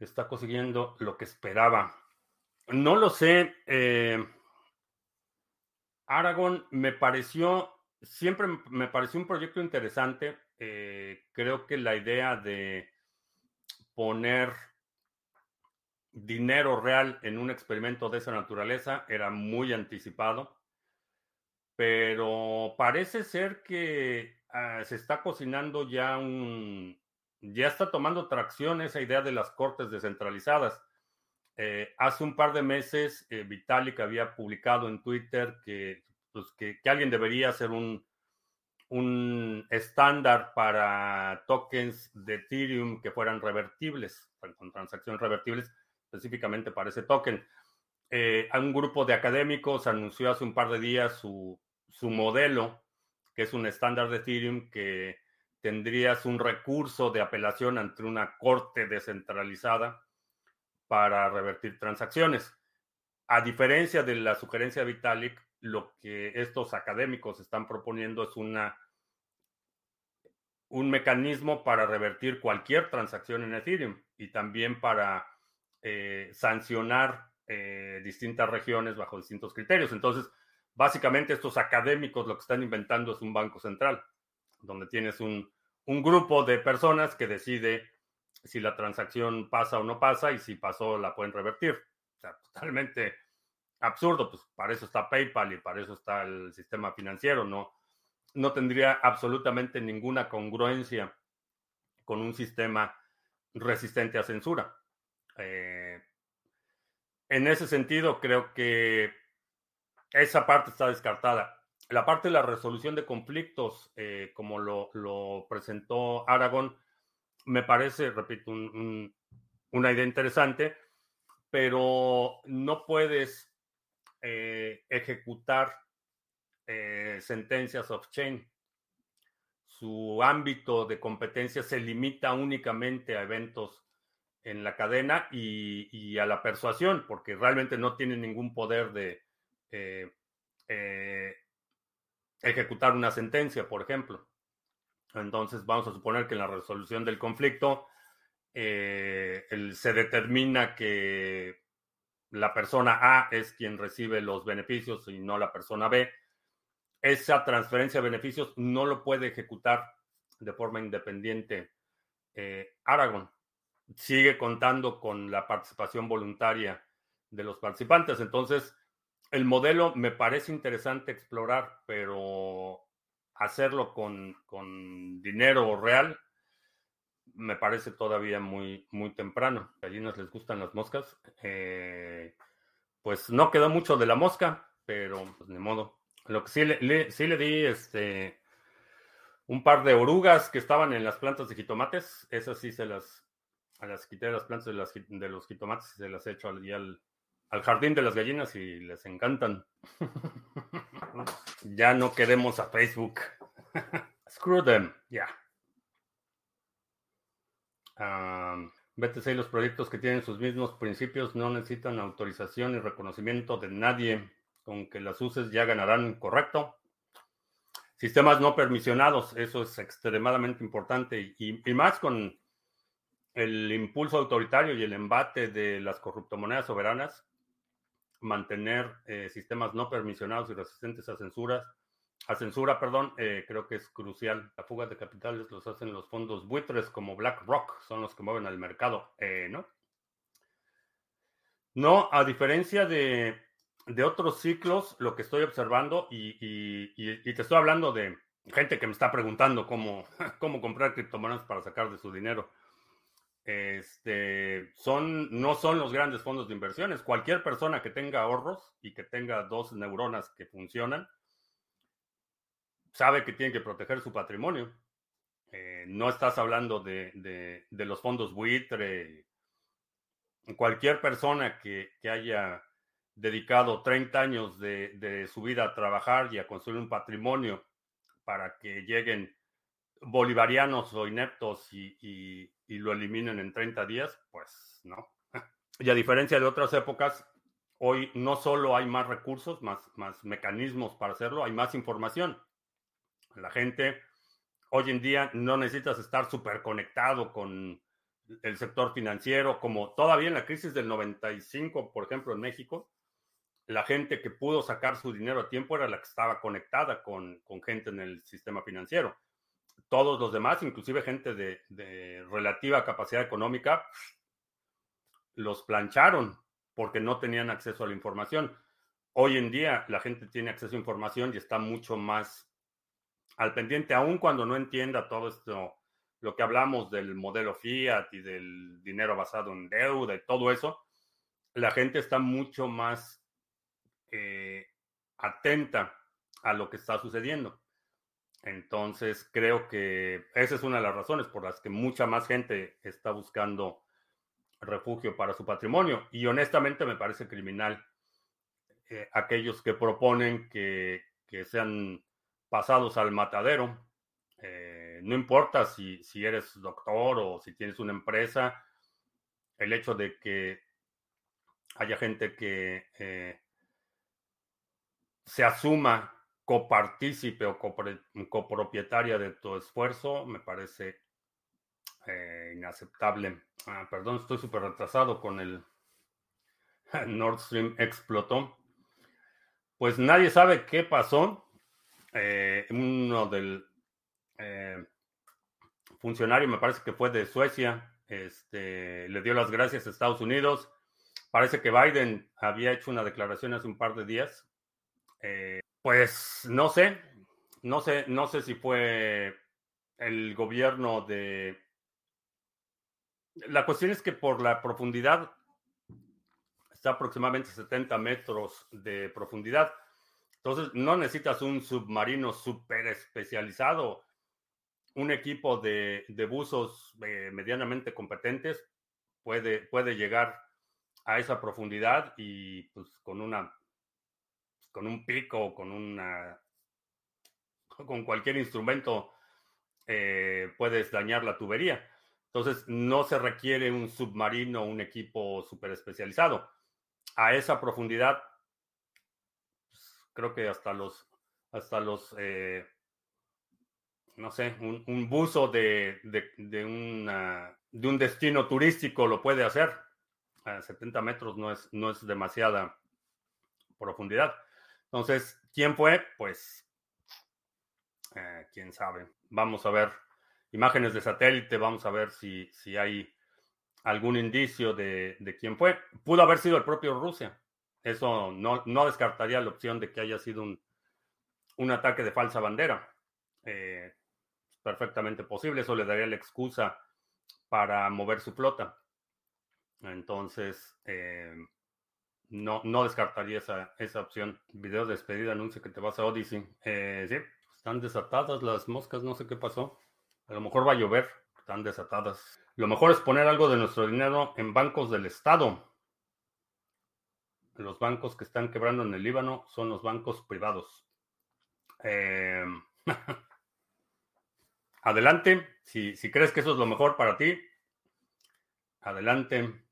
A: está consiguiendo lo que esperaba. No lo sé. Eh, Aragón me pareció, siempre me pareció un proyecto interesante. Eh, creo que la idea de poner dinero real en un experimento de esa naturaleza era muy anticipado, pero parece ser que ah, se está cocinando ya un, ya está tomando tracción esa idea de las cortes descentralizadas. Eh, hace un par de meses, eh, Vitalik había publicado en Twitter que, pues, que, alguien debería hacer un, un estándar para tokens de Ethereum que fueran revertibles, con transacciones revertibles, específicamente para ese token. Eh, un grupo de académicos anunció hace un par de días su, su modelo, que es un estándar de Ethereum que tendrías un recurso de apelación ante una corte descentralizada para revertir transacciones. A diferencia de la sugerencia de Vitalik, lo que estos académicos están proponiendo es una, un mecanismo para revertir cualquier transacción en Ethereum y también para eh, sancionar eh, distintas regiones bajo distintos criterios. Entonces, básicamente estos académicos lo que están inventando es un banco central donde tienes un, un grupo de personas que decide si la transacción pasa o no pasa y si pasó la pueden revertir. O totalmente absurdo, pues para eso está PayPal y para eso está el sistema financiero, no, no tendría absolutamente ninguna congruencia con un sistema resistente a censura. Eh, en ese sentido, creo que esa parte está descartada. La parte de la resolución de conflictos, eh, como lo, presentó Aragón, me parece, repito, una idea interesante, pero no puedes eh, ejecutar sentencias off-chain. Su ámbito de competencia se limita únicamente a eventos en la cadena y, a la persuasión, porque realmente no tiene ningún poder de eh, eh, ejecutar una sentencia, por ejemplo. Entonces, vamos a suponer que en la resolución del conflicto se determina que la persona A es quien recibe los beneficios y no la persona B esa transferencia de beneficios no lo puede ejecutar de forma independiente eh, Aragon. Sigue contando con la participación voluntaria de los participantes. Entonces, el modelo me parece interesante explorar, pero hacerlo con, dinero real me parece todavía muy, muy temprano. A gallinas les gustan las moscas. Eh, pues no quedó mucho de la mosca, pero pues ni modo. Lo que sí le, sí le di este, un par de orugas que estaban en las plantas de jitomates. Esas sí se las, a las quité de las plantas de, las, de los jitomates y se las he hecho al, al, al jardín de las gallinas y les encantan. ya no queremos a Facebook. Screw them, ya. Yeah. BTC y los proyectos que tienen sus mismos principios no necesitan autorización y reconocimiento de nadie con que las uses ya ganarán, correcto. Sistemas no permisionados, eso es extremadamente importante y, más con el impulso autoritario y el embate de las corruptomonedas soberanas, mantener eh, sistemas no permisionados y resistentes a censuras, a censura, perdón, eh, creo que es crucial. La fuga de capitales los hacen los fondos buitres como BlackRock, son los que mueven al mercado, eh, ¿no? No, a diferencia de de otros ciclos, lo que estoy observando, y, te estoy hablando de gente que me está preguntando cómo, cómo comprar criptomonedas para sacar de su dinero. Este, son, no son los grandes fondos de inversiones. Cualquier persona que tenga ahorros y que tenga dos neuronas que funcionan, sabe que tiene que proteger su patrimonio. Eh, no estás hablando de, de, los fondos buitre. Cualquier persona que, que haya dedicado 30 años de, su vida a trabajar y a construir un patrimonio para que lleguen bolivarianos o ineptos y, lo eliminen en 30 días, pues no. Y a diferencia de otras épocas, hoy no solo hay más recursos, más, más mecanismos para hacerlo, hay más información. La gente hoy en día no necesitas estar súper conectado con el sector financiero, como todavía en la crisis del 95, por ejemplo, en México, la gente que pudo sacar su dinero a tiempo era la que estaba conectada con, gente en el sistema financiero. Todos los demás, inclusive gente de, relativa capacidad económica, los plancharon porque no tenían acceso a la información. Hoy en día la gente tiene acceso a información y está mucho más al pendiente, aun cuando no entienda todo esto, lo que hablamos del modelo fiat y del dinero basado en deuda y todo eso, la gente está mucho más eh, atenta a lo que está sucediendo. Entonces, creo que esa es una de las razones por las que mucha más gente está buscando refugio para su patrimonio. Y honestamente me parece criminal eh, aquellos que proponen que, sean pasados al matadero. Eh, no importa si, si, eres doctor o si tienes una empresa, el hecho de que haya gente que se asuma copartícipe o copropietaria de tu esfuerzo, me parece eh, inaceptable. Ah, perdón, estoy súper retrasado con el Nord Stream explotó. Pues nadie sabe qué pasó. Eh, uno del, eh, funcionario, me parece que fue de Suecia, este, le dio las gracias a Estados Unidos. Parece que Biden había hecho una declaración hace un par de días. Pues no sé, no sé, no sé si fue el gobierno de... La cuestión es que por la profundidad, está aproximadamente 70 metros de profundidad. Entonces, no necesitas un submarino súper especializado un equipo de, buzos eh, medianamente competentes puede, puede llegar a esa profundidad y pues con una con un pico, con una con cualquier instrumento eh, puedes dañar la tubería. Entonces no se requiere un submarino, un equipo súper especializado. A esa profundidad, pues, creo que hasta los hasta los eh, no sé, un, buzo de, de, de, un destino turístico lo puede hacer. A 70 metros no es, no es demasiada profundidad. Entonces, ¿quién fue? Pues, eh, quién sabe. Vamos a ver imágenes de satélite, vamos a ver si, si hay algún indicio de, de, quién fue. Pudo haber sido el propio Rusia. Eso no, no descartaría la opción de que haya sido un, un ataque de falsa bandera. Eh, perfectamente posible. Eso le daría la excusa para mover su flota. Entonces, eh, no, no descartaría esa, esa opción. Video de despedida anuncia que te vas a Odyssey. Eh, sí, están desatadas las moscas, no sé qué pasó. A lo mejor va a llover, están desatadas. Lo mejor es poner algo de nuestro dinero en bancos del Estado. Los bancos que están quebrando en el Líbano son los bancos privados. Eh, adelante. Si, crees que eso es lo mejor para ti, adelante.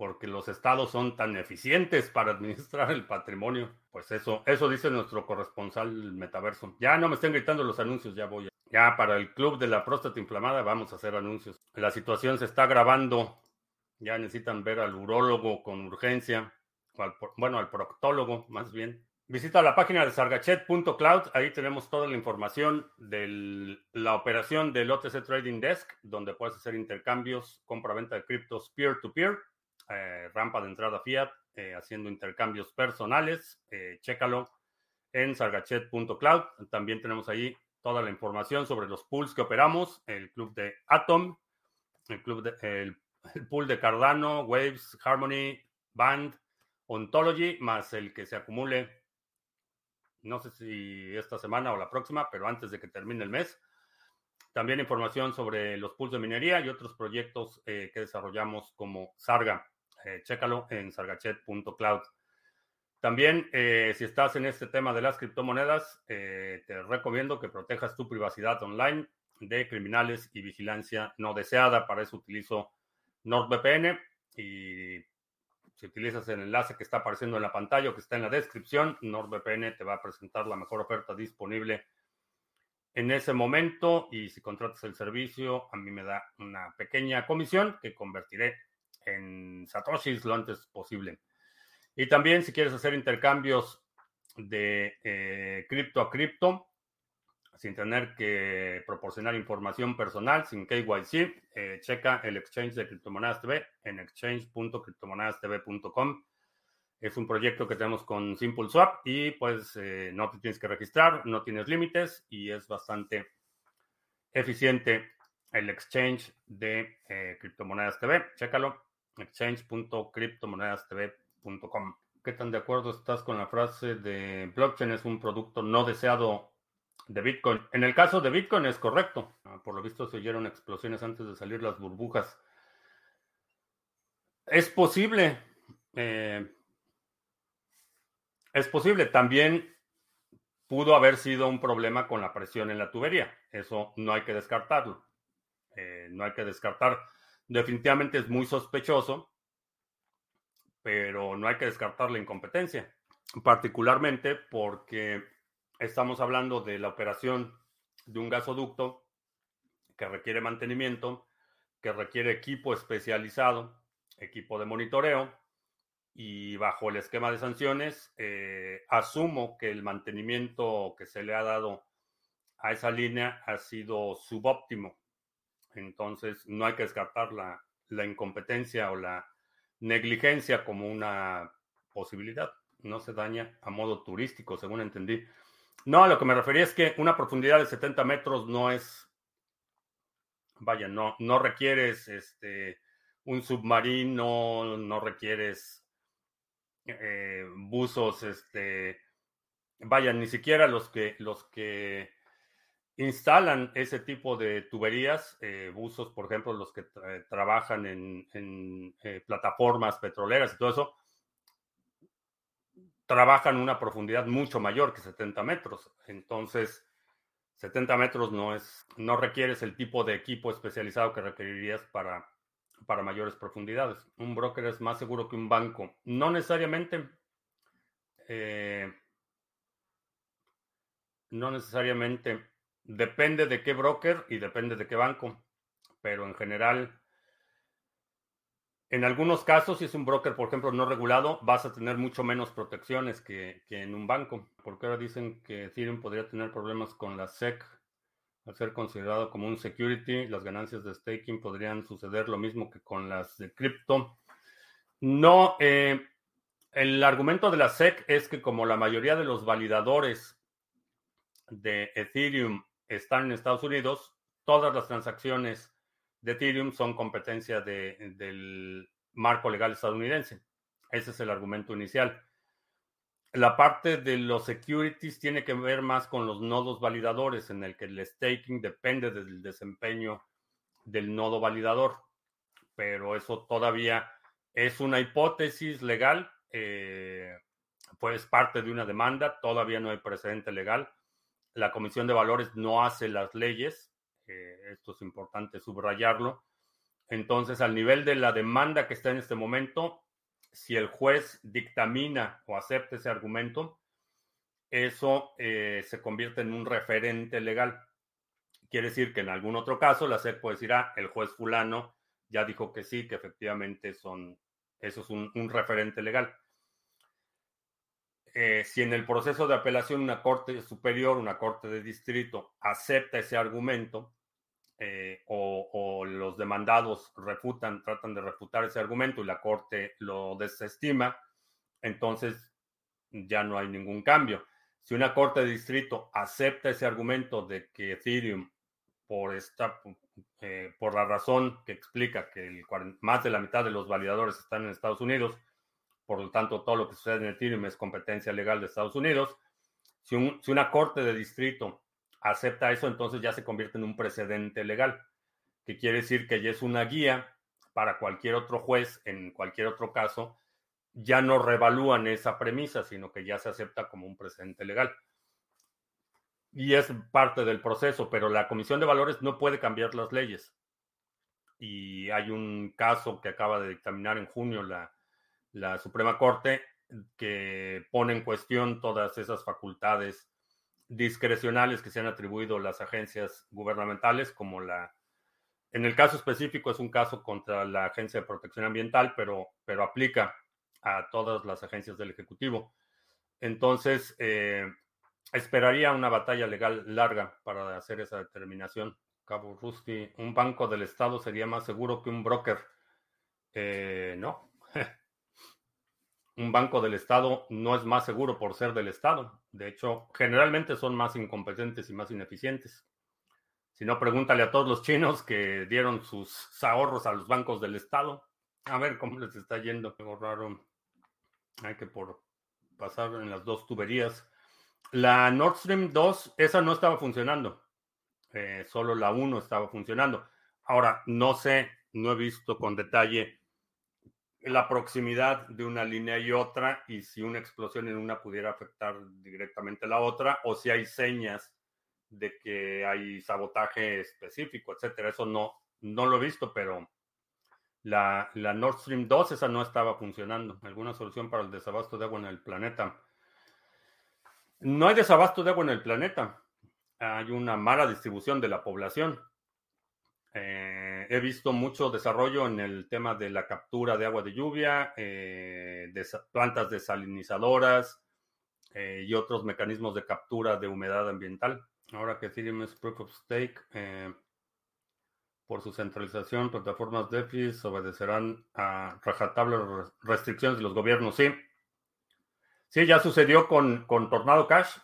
A: Porque los estados son tan eficientes para administrar el patrimonio. Pues eso, eso dice nuestro corresponsal metaverso. Ya no me estén gritando los anuncios, ya voy. Ya para el club de la próstata inflamada vamos a hacer anuncios. La situación se está agravando. Ya necesitan ver al urólogo con urgencia. bueno, al proctólogo, más bien. Visita la página de sargachet.cloud, ahí tenemos toda la información de la operación del OTC Trading Desk, donde puedes hacer intercambios, compra-venta de criptos peer-to-peer, eh, rampa de entrada fiat, eh, haciendo intercambios personales, eh, chécalo en sargachet.cloud. También tenemos ahí toda la información sobre los pools que operamos, el club de Atom, el, club de, pool de Cardano, Waves, Harmony, Band, Ontology, más el que se acumule no sé si esta semana o la próxima, pero antes de que termine el mes. También información sobre los pools de minería y otros proyectos eh, que desarrollamos como Sarga. Eh, chécalo en sargachet.cloud. También, eh, si estás en este tema de las criptomonedas, te recomiendo que protejas tu privacidad online de criminales y vigilancia no deseada. Para eso utilizo NordVPN y si utilizas el enlace que está apareciendo en la pantalla o que está en la descripción, NordVPN te va a presentar la mejor oferta disponible en ese momento y si contratas el servicio, a mí me da una pequeña comisión que convertiré en satoshis lo antes posible. Y también si quieres hacer intercambios de eh, cripto a cripto, sin tener que proporcionar información personal, sin KYC, eh, checa el exchange de criptomonedas TV en exchange.criptomonedastv.com. Es un proyecto que tenemos con SimpleSwap y pues eh, no te tienes que registrar, no tienes límites y es bastante eficiente el exchange de eh, criptomonedas TV. Chécalo, exchange.criptomonedastv.com. ¿Qué tan de acuerdo estás con la frase de blockchain es un producto no deseado de Bitcoin. En el caso de Bitcoin es correcto. Ah, por lo visto se oyeron explosiones antes de salir las burbujas. Es posible. Eh, es posible. También pudo haber sido un problema con la presión en la tubería. Eso no hay que descartarlo. Eh, no hay que descartar. Definitivamente es muy sospechoso, pero no hay que descartar la incompetencia. Particularmente porque Estamos hablando de la operación de un gasoducto que requiere mantenimiento, que requiere equipo especializado, equipo de monitoreo, y bajo el esquema de sanciones, eh, asumo que el mantenimiento que se le ha dado a esa línea ha sido subóptimo. Entonces, no hay que descartar la, la incompetencia o la negligencia como una posibilidad. No se daña a modo turístico, según entendí. No, a lo que me refería es que una profundidad de 70 metros no es, vaya, no, no requieres este, un submarino, no requieres eh, buzos, este, vaya, ni siquiera los que, los que instalan ese tipo de tuberías, eh, buzos, por ejemplo, los que trabajan en, eh, plataformas petroleras y todo eso, trabajan una profundidad mucho mayor que 70 metros. Entonces, 70 metros no es, no requieres el tipo de equipo especializado que requerirías para, para mayores profundidades. Un broker es más seguro que un banco. No necesariamente. Eh, no necesariamente Depende de qué broker y depende de qué banco, pero en general, en algunos casos, si es un broker, por ejemplo, no regulado, vas a tener mucho menos protecciones que, en un banco, porque ahora dicen que Ethereum podría tener problemas con la SEC al ser considerado como un security, las ganancias de staking podrían suceder lo mismo que con las de cripto. No, eh, el argumento de la SEC es que como la mayoría de los validadores de Ethereum están en Estados Unidos, todas las transacciones de Ethereum son competencia del marco legal estadounidense. Ese es el argumento inicial. La parte de los securities tiene que ver más con los nodos validadores, en el que el staking depende del desempeño del nodo validador. Pero eso todavía es una hipótesis legal, eh, pues parte de una demanda, todavía no hay precedente legal la Comisión de Valores no hace las leyes, esto es importante subrayarlo. Entonces, al nivel de la demanda que está en este momento, si el juez dictamina o acepta ese argumento, eso eh, se convierte en un referente legal. Quiere decir que en algún otro caso la SEC puede decir, ah, el juez fulano ya dijo que sí, que efectivamente son, eso es un referente legal. Eh, si en el proceso de apelación una corte superior, una corte de distrito, acepta ese argumento eh, o, los demandados refutan, tratan de refutar ese argumento y la corte lo desestima, entonces ya no hay ningún cambio. Si una corte de distrito acepta ese argumento de que Ethereum, por, esta, eh, por la razón que explica que más de la mitad de los validadores están en Estados Unidos, por lo tanto, todo lo que sucede en Ethereum es competencia legal de Estados Unidos. Si, una corte de distrito acepta eso, entonces ya se convierte en un precedente legal, que quiere decir que ya es una guía para cualquier otro juez en cualquier otro caso. Ya no revalúan esa premisa, sino que ya se acepta como un precedente legal. Y es parte del proceso, pero la Comisión de Valores no puede cambiar las leyes. Y hay un caso que acaba de dictaminar en junio la la Suprema Corte que pone en cuestión todas esas facultades discrecionales que se han atribuido las agencias gubernamentales, como la, en el caso específico es un caso contra la Agencia de Protección Ambiental, pero, pero aplica a todas las agencias del Ejecutivo. Entonces, eh, esperaría una batalla legal larga para hacer esa determinación. Cabo Rusty, un banco del Estado sería más seguro que un broker. Eh, no, un banco del Estado no es más seguro por ser del Estado. De hecho, generalmente son más incompetentes y más ineficientes. Si no, pregúntale a todos los chinos que dieron sus ahorros a los bancos del Estado. A ver cómo les está yendo. Algo raro. Hay que por pasar en las dos tuberías. La Nord Stream 2, esa no estaba funcionando. Eh, solo la 1 estaba funcionando. Ahora, no sé, no he visto con detalle la proximidad de una línea y otra y si una explosión en una pudiera afectar directamente la otra o si hay señas de que hay sabotaje específico, etcétera. Eso no, no lo he visto, pero la, la Nord Stream 2, esa no estaba funcionando. ¿Alguna solución para el desabasto de agua en el planeta? No hay desabasto de agua en el planeta. Hay una mala distribución de la población. Eh, he visto mucho desarrollo en el tema de la captura de agua de lluvia, eh, plantas desalinizadoras eh, y otros mecanismos de captura de humedad ambiental. Ahora que Ethereum es Proof of Stake, por su centralización, plataformas DeFi obedecerán a rajatables restricciones de los gobiernos. Sí, sí, ya sucedió con, con Tornado Cash.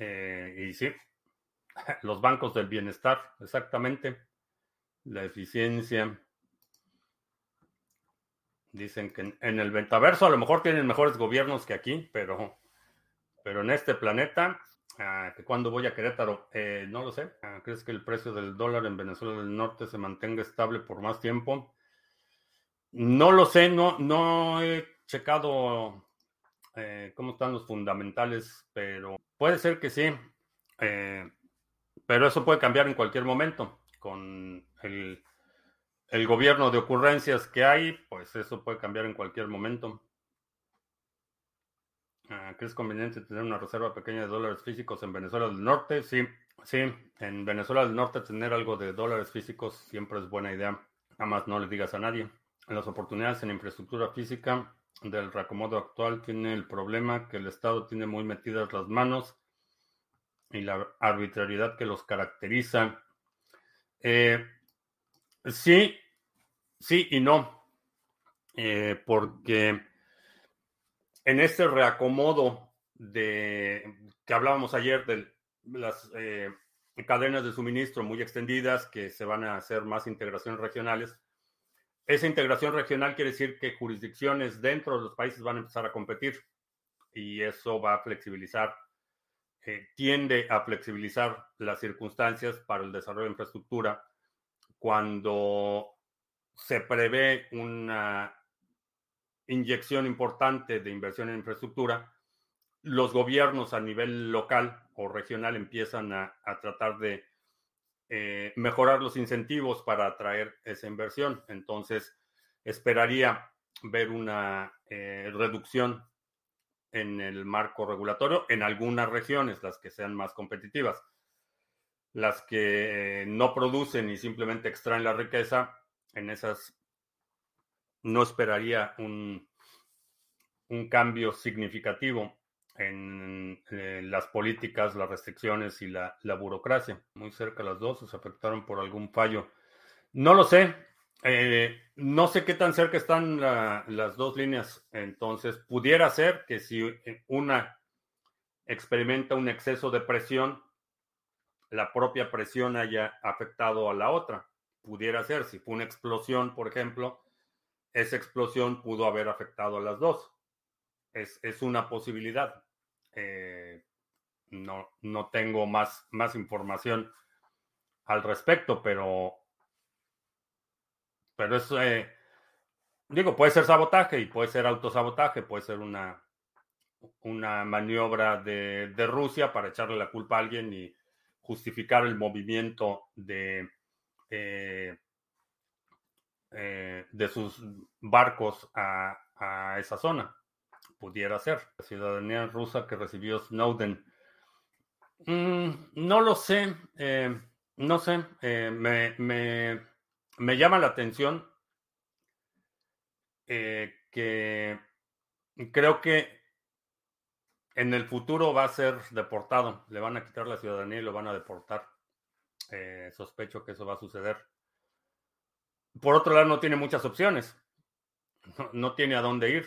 A: Y sí, los bancos del bienestar, exactamente. La eficiencia. Dicen que en el ventaverso a lo mejor tienen mejores gobiernos que aquí, pero, pero en este planeta, ah, que cuando voy a Querétaro, eh, no lo sé. Ah, ¿Crees que el precio del dólar en Venezuela del Norte se mantenga estable por más tiempo? No lo sé, no, no he checado eh, cómo están los fundamentales, pero puede ser que sí. Eh, pero eso puede cambiar en cualquier momento. Con el el gobierno de ocurrencias que hay, pues eso puede cambiar en cualquier momento. Ah, ¿Crees conveniente tener una reserva pequeña de dólares físicos en Venezuela del Norte? Sí, sí, en Venezuela del Norte tener algo de dólares físicos siempre es buena idea. Nada más no le digas a nadie. Las oportunidades en infraestructura física del reacomodo actual tiene el problema que el Estado tiene muy metidas las manos y la arbitrariedad que los caracteriza. Eh, Sí, sí y no. Eh, porque en este reacomodo de que hablábamos ayer de las eh, cadenas de suministro muy extendidas que se van a hacer más integraciones regionales, esa integración regional quiere decir que jurisdicciones dentro de los países van a empezar a competir y eso va a flexibilizar, tiende a flexibilizar las circunstancias para el desarrollo de infraestructura cuando se prevé una inyección importante de inversión en infraestructura, los gobiernos a nivel local o regional empiezan a, tratar de eh, mejorar los incentivos para atraer esa inversión. Entonces, esperaría ver una eh, reducción en el marco regulatorio en algunas regiones, las que sean más competitivas las que no producen y simplemente extraen la riqueza, en esas no esperaría un, un cambio significativo en, las políticas, las restricciones y la, burocracia. Muy cerca las dos se afectaron por algún fallo. No lo sé. Eh, no sé qué tan cerca están las dos líneas. Entonces, pudiera ser que si una experimenta un exceso de presión, la propia presión haya afectado a la otra. Pudiera ser, si fue una explosión, por ejemplo, esa explosión pudo haber afectado a las dos. Es, una posibilidad. Eh, no, no tengo más, más información al respecto, pero, pero es, eh, digo, puede ser sabotaje y puede ser autosabotaje, puede ser una, una maniobra de, de Rusia para echarle la culpa a alguien y justificar el movimiento de, eh, eh, de sus barcos a, esa zona. Pudiera ser. La ciudadanía rusa que recibió Snowden. Mm, no lo sé. No sé. Me, me, llama la atención que creo que en el futuro va a ser deportado. Le van a quitar la ciudadanía y lo van a deportar. Eh, sospecho que eso va a suceder. Por otro lado, no tiene muchas opciones. No, tiene a dónde ir.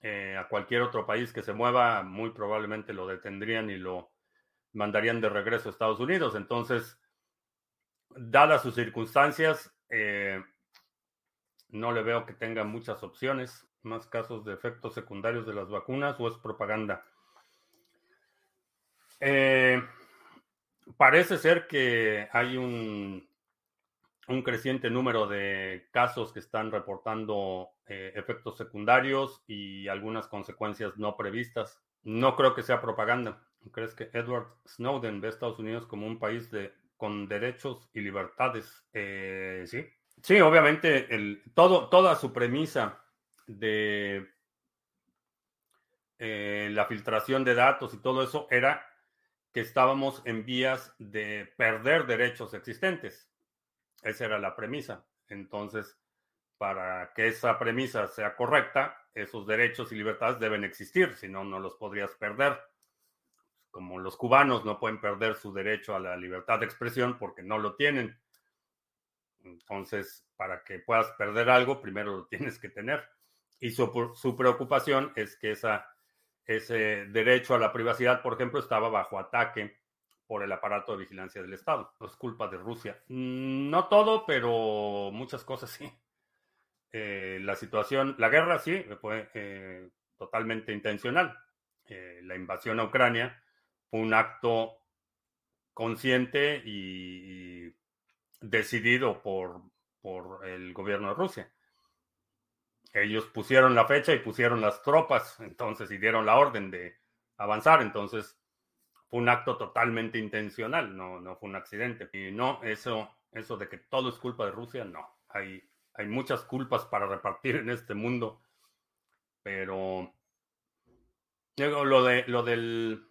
A: Eh, a cualquier otro país que se mueva, muy probablemente lo detendrían y lo mandarían de regreso a Estados Unidos. Entonces, dadas sus circunstancias, eh, no le veo que tenga muchas opciones más casos de efectos secundarios de las vacunas o es propaganda? Eh, parece ser que hay un, un, creciente número de casos que están reportando eh, efectos secundarios y algunas consecuencias no previstas. No creo que sea propaganda. ¿Crees que Edward Snowden ve a Estados Unidos como un país de, con derechos y libertades? Eh, sí. Sí, obviamente el, todo, toda su premisa de eh, la filtración de datos y todo eso era que estábamos en vías de perder derechos existentes. Esa era la premisa. Entonces, para que esa premisa sea correcta, esos derechos y libertades deben existir, si no, no los podrías perder. Como los cubanos no pueden perder su derecho a la libertad de expresión porque no lo tienen. Entonces, para que puedas perder algo, primero lo tienes que tener. Y su, su preocupación es que esa, ese derecho a la privacidad, por ejemplo, estaba bajo ataque por el aparato de vigilancia del Estado. No es culpa de Rusia. Mm, no todo, pero muchas cosas sí. Eh, la situación, la guerra sí, fue eh, totalmente intencional. Eh, la invasión a Ucrania un acto consciente y, decidido por, por el gobierno de Rusia. Ellos pusieron la fecha y pusieron las tropas, entonces, y dieron la orden de avanzar. Entonces, fue un acto totalmente intencional, no, no fue un accidente. Y no, eso, eso de que todo es culpa de Rusia, no. Hay, hay muchas culpas para repartir en este mundo, pero lo de lo del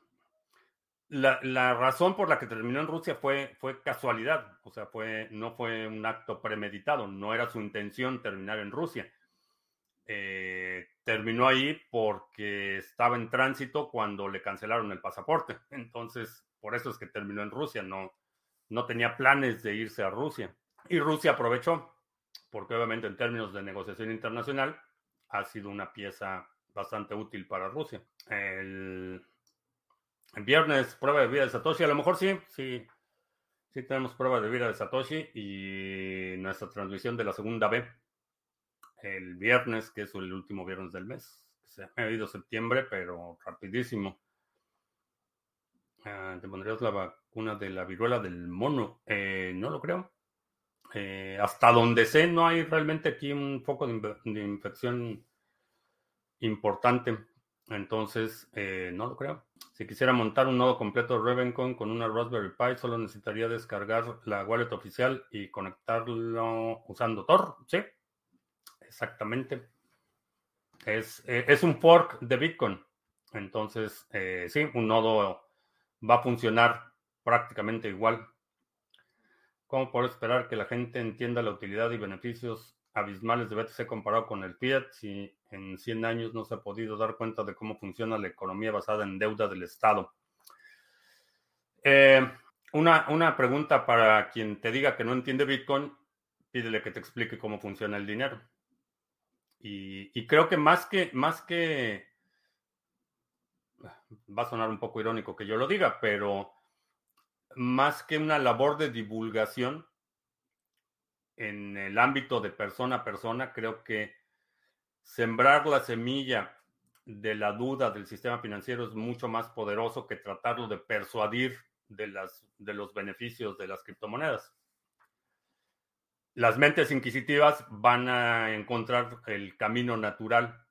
A: la, la, razón por la que terminó en Rusia fue, fue casualidad, o sea, fue, no fue un acto premeditado, no era su intención terminar en Rusia. Eh, terminó ahí porque estaba en tránsito cuando le cancelaron el pasaporte. Entonces, por eso es que terminó en Rusia, no, no tenía planes de irse a Rusia. Y Rusia aprovechó, porque obviamente en términos de negociación internacional ha sido una pieza bastante útil para Rusia. El, viernes, prueba de vida de Satoshi, a lo mejor sí, sí, sí tenemos prueba de vida de Satoshi y nuestra transmisión de la segunda B el viernes, que es el último viernes del mes. Se ha ido septiembre, pero rapidísimo. Ah, ¿Te pondrías la vacuna de la viruela del mono? Eh, no lo creo. Eh, hasta donde sé, no hay realmente aquí un foco de, infección importante. Entonces, eh, no lo creo. Si quisiera montar un nodo completo de Revencon con una Raspberry Pi, solo necesitaría descargar la wallet oficial y conectarlo usando Tor. Sí, exactamente. Es, eh, es un fork de Bitcoin. Entonces, eh, sí, un nodo va a funcionar prácticamente igual. ¿Cómo puedo esperar que la gente entienda la utilidad y beneficios abismales de BTC comparado con el fiat si en 100 años no se ha podido dar cuenta de cómo funciona la economía basada en deuda del Estado? Eh, una, una pregunta para quien te diga que no entiende Bitcoin, pídele que te explique cómo funciona el dinero. Y, creo que más que, más que, va a sonar un poco irónico que yo lo diga, pero más que una labor de divulgación en el ámbito de persona a persona, creo que sembrar la semilla de la duda del sistema financiero es mucho más poderoso que tratarlo de persuadir de, las, de los beneficios de las criptomonedas las mentes inquisitivas van a encontrar el camino natural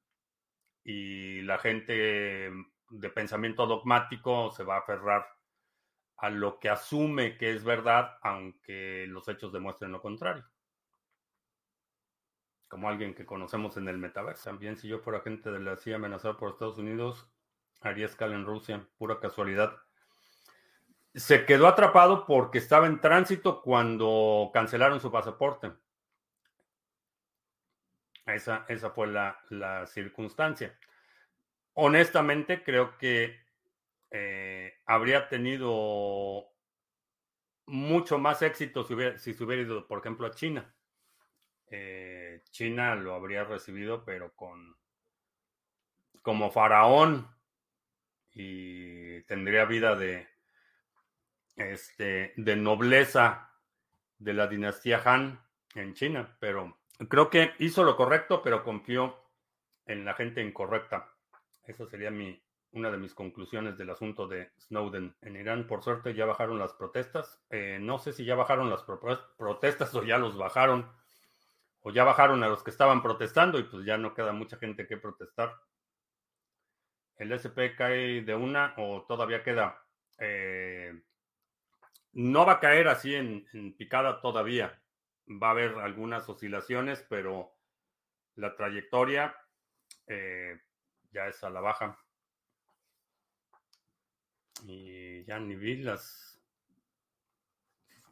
A: y la gente de pensamiento dogmático se va a aferrar a lo que asume que es verdad, aunque los hechos demuestren lo contrario. Como alguien que conocemos en el metaverso. También si yo fuera gente de la CIA amenazada por Estados Unidos, haría escala en Rusia, pura casualidad se quedó atrapado porque estaba en tránsito cuando cancelaron su pasaporte. Esa, esa fue la, circunstancia. Honestamente, creo que eh, habría tenido mucho más éxito si, hubiera, si se hubiera ido, por ejemplo, a China. Eh, China lo habría recibido, pero con como faraón y tendría vida de, este, de nobleza de la dinastía Han en China, pero creo que hizo lo correcto, pero confió en la gente incorrecta. Esa sería mi, una de mis conclusiones del asunto de Snowden. En Irán, por suerte, ya bajaron las protestas. Eh, no sé si ya bajaron las protestas o ya los bajaron, o ya bajaron a los que estaban protestando y pues ya no queda mucha gente que protestar. ¿El SP cae de una o todavía queda? Eh, no va a caer así en, picada todavía. Va a haber algunas oscilaciones, pero la trayectoria eh, ya es a la baja. Y ya ni vi las.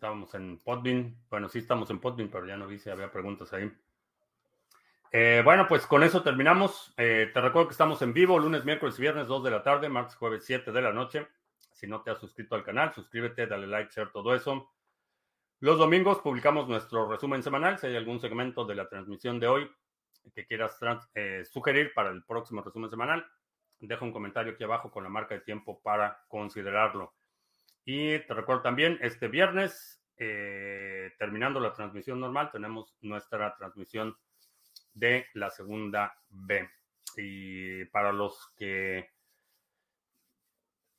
A: Estábamos en Podbean. Bueno, sí estamos en Podbean, pero ya no vi si había preguntas ahí. Eh, bueno, pues con eso terminamos. Eh, te recuerdo que estamos en vivo lunes, miércoles y viernes, 2 de la tarde, martes, jueves, 7 de la noche. Si no te has suscrito al canal, suscríbete, dale like, share, todo eso. Los domingos publicamos nuestro resumen semanal. Si hay algún segmento de la transmisión de hoy que quieras eh, sugerir para el próximo resumen semanal, deja un comentario aquí abajo con la marca de tiempo para considerarlo. Y te recuerdo también, este viernes, eh, terminando la transmisión normal, tenemos nuestra transmisión de la segunda B. Y para los que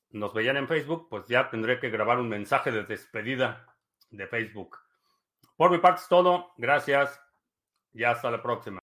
A: nos veían en Facebook, pues ya tendré que grabar un mensaje de despedida de Facebook. Por mi parte es todo. Gracias y hasta la próxima.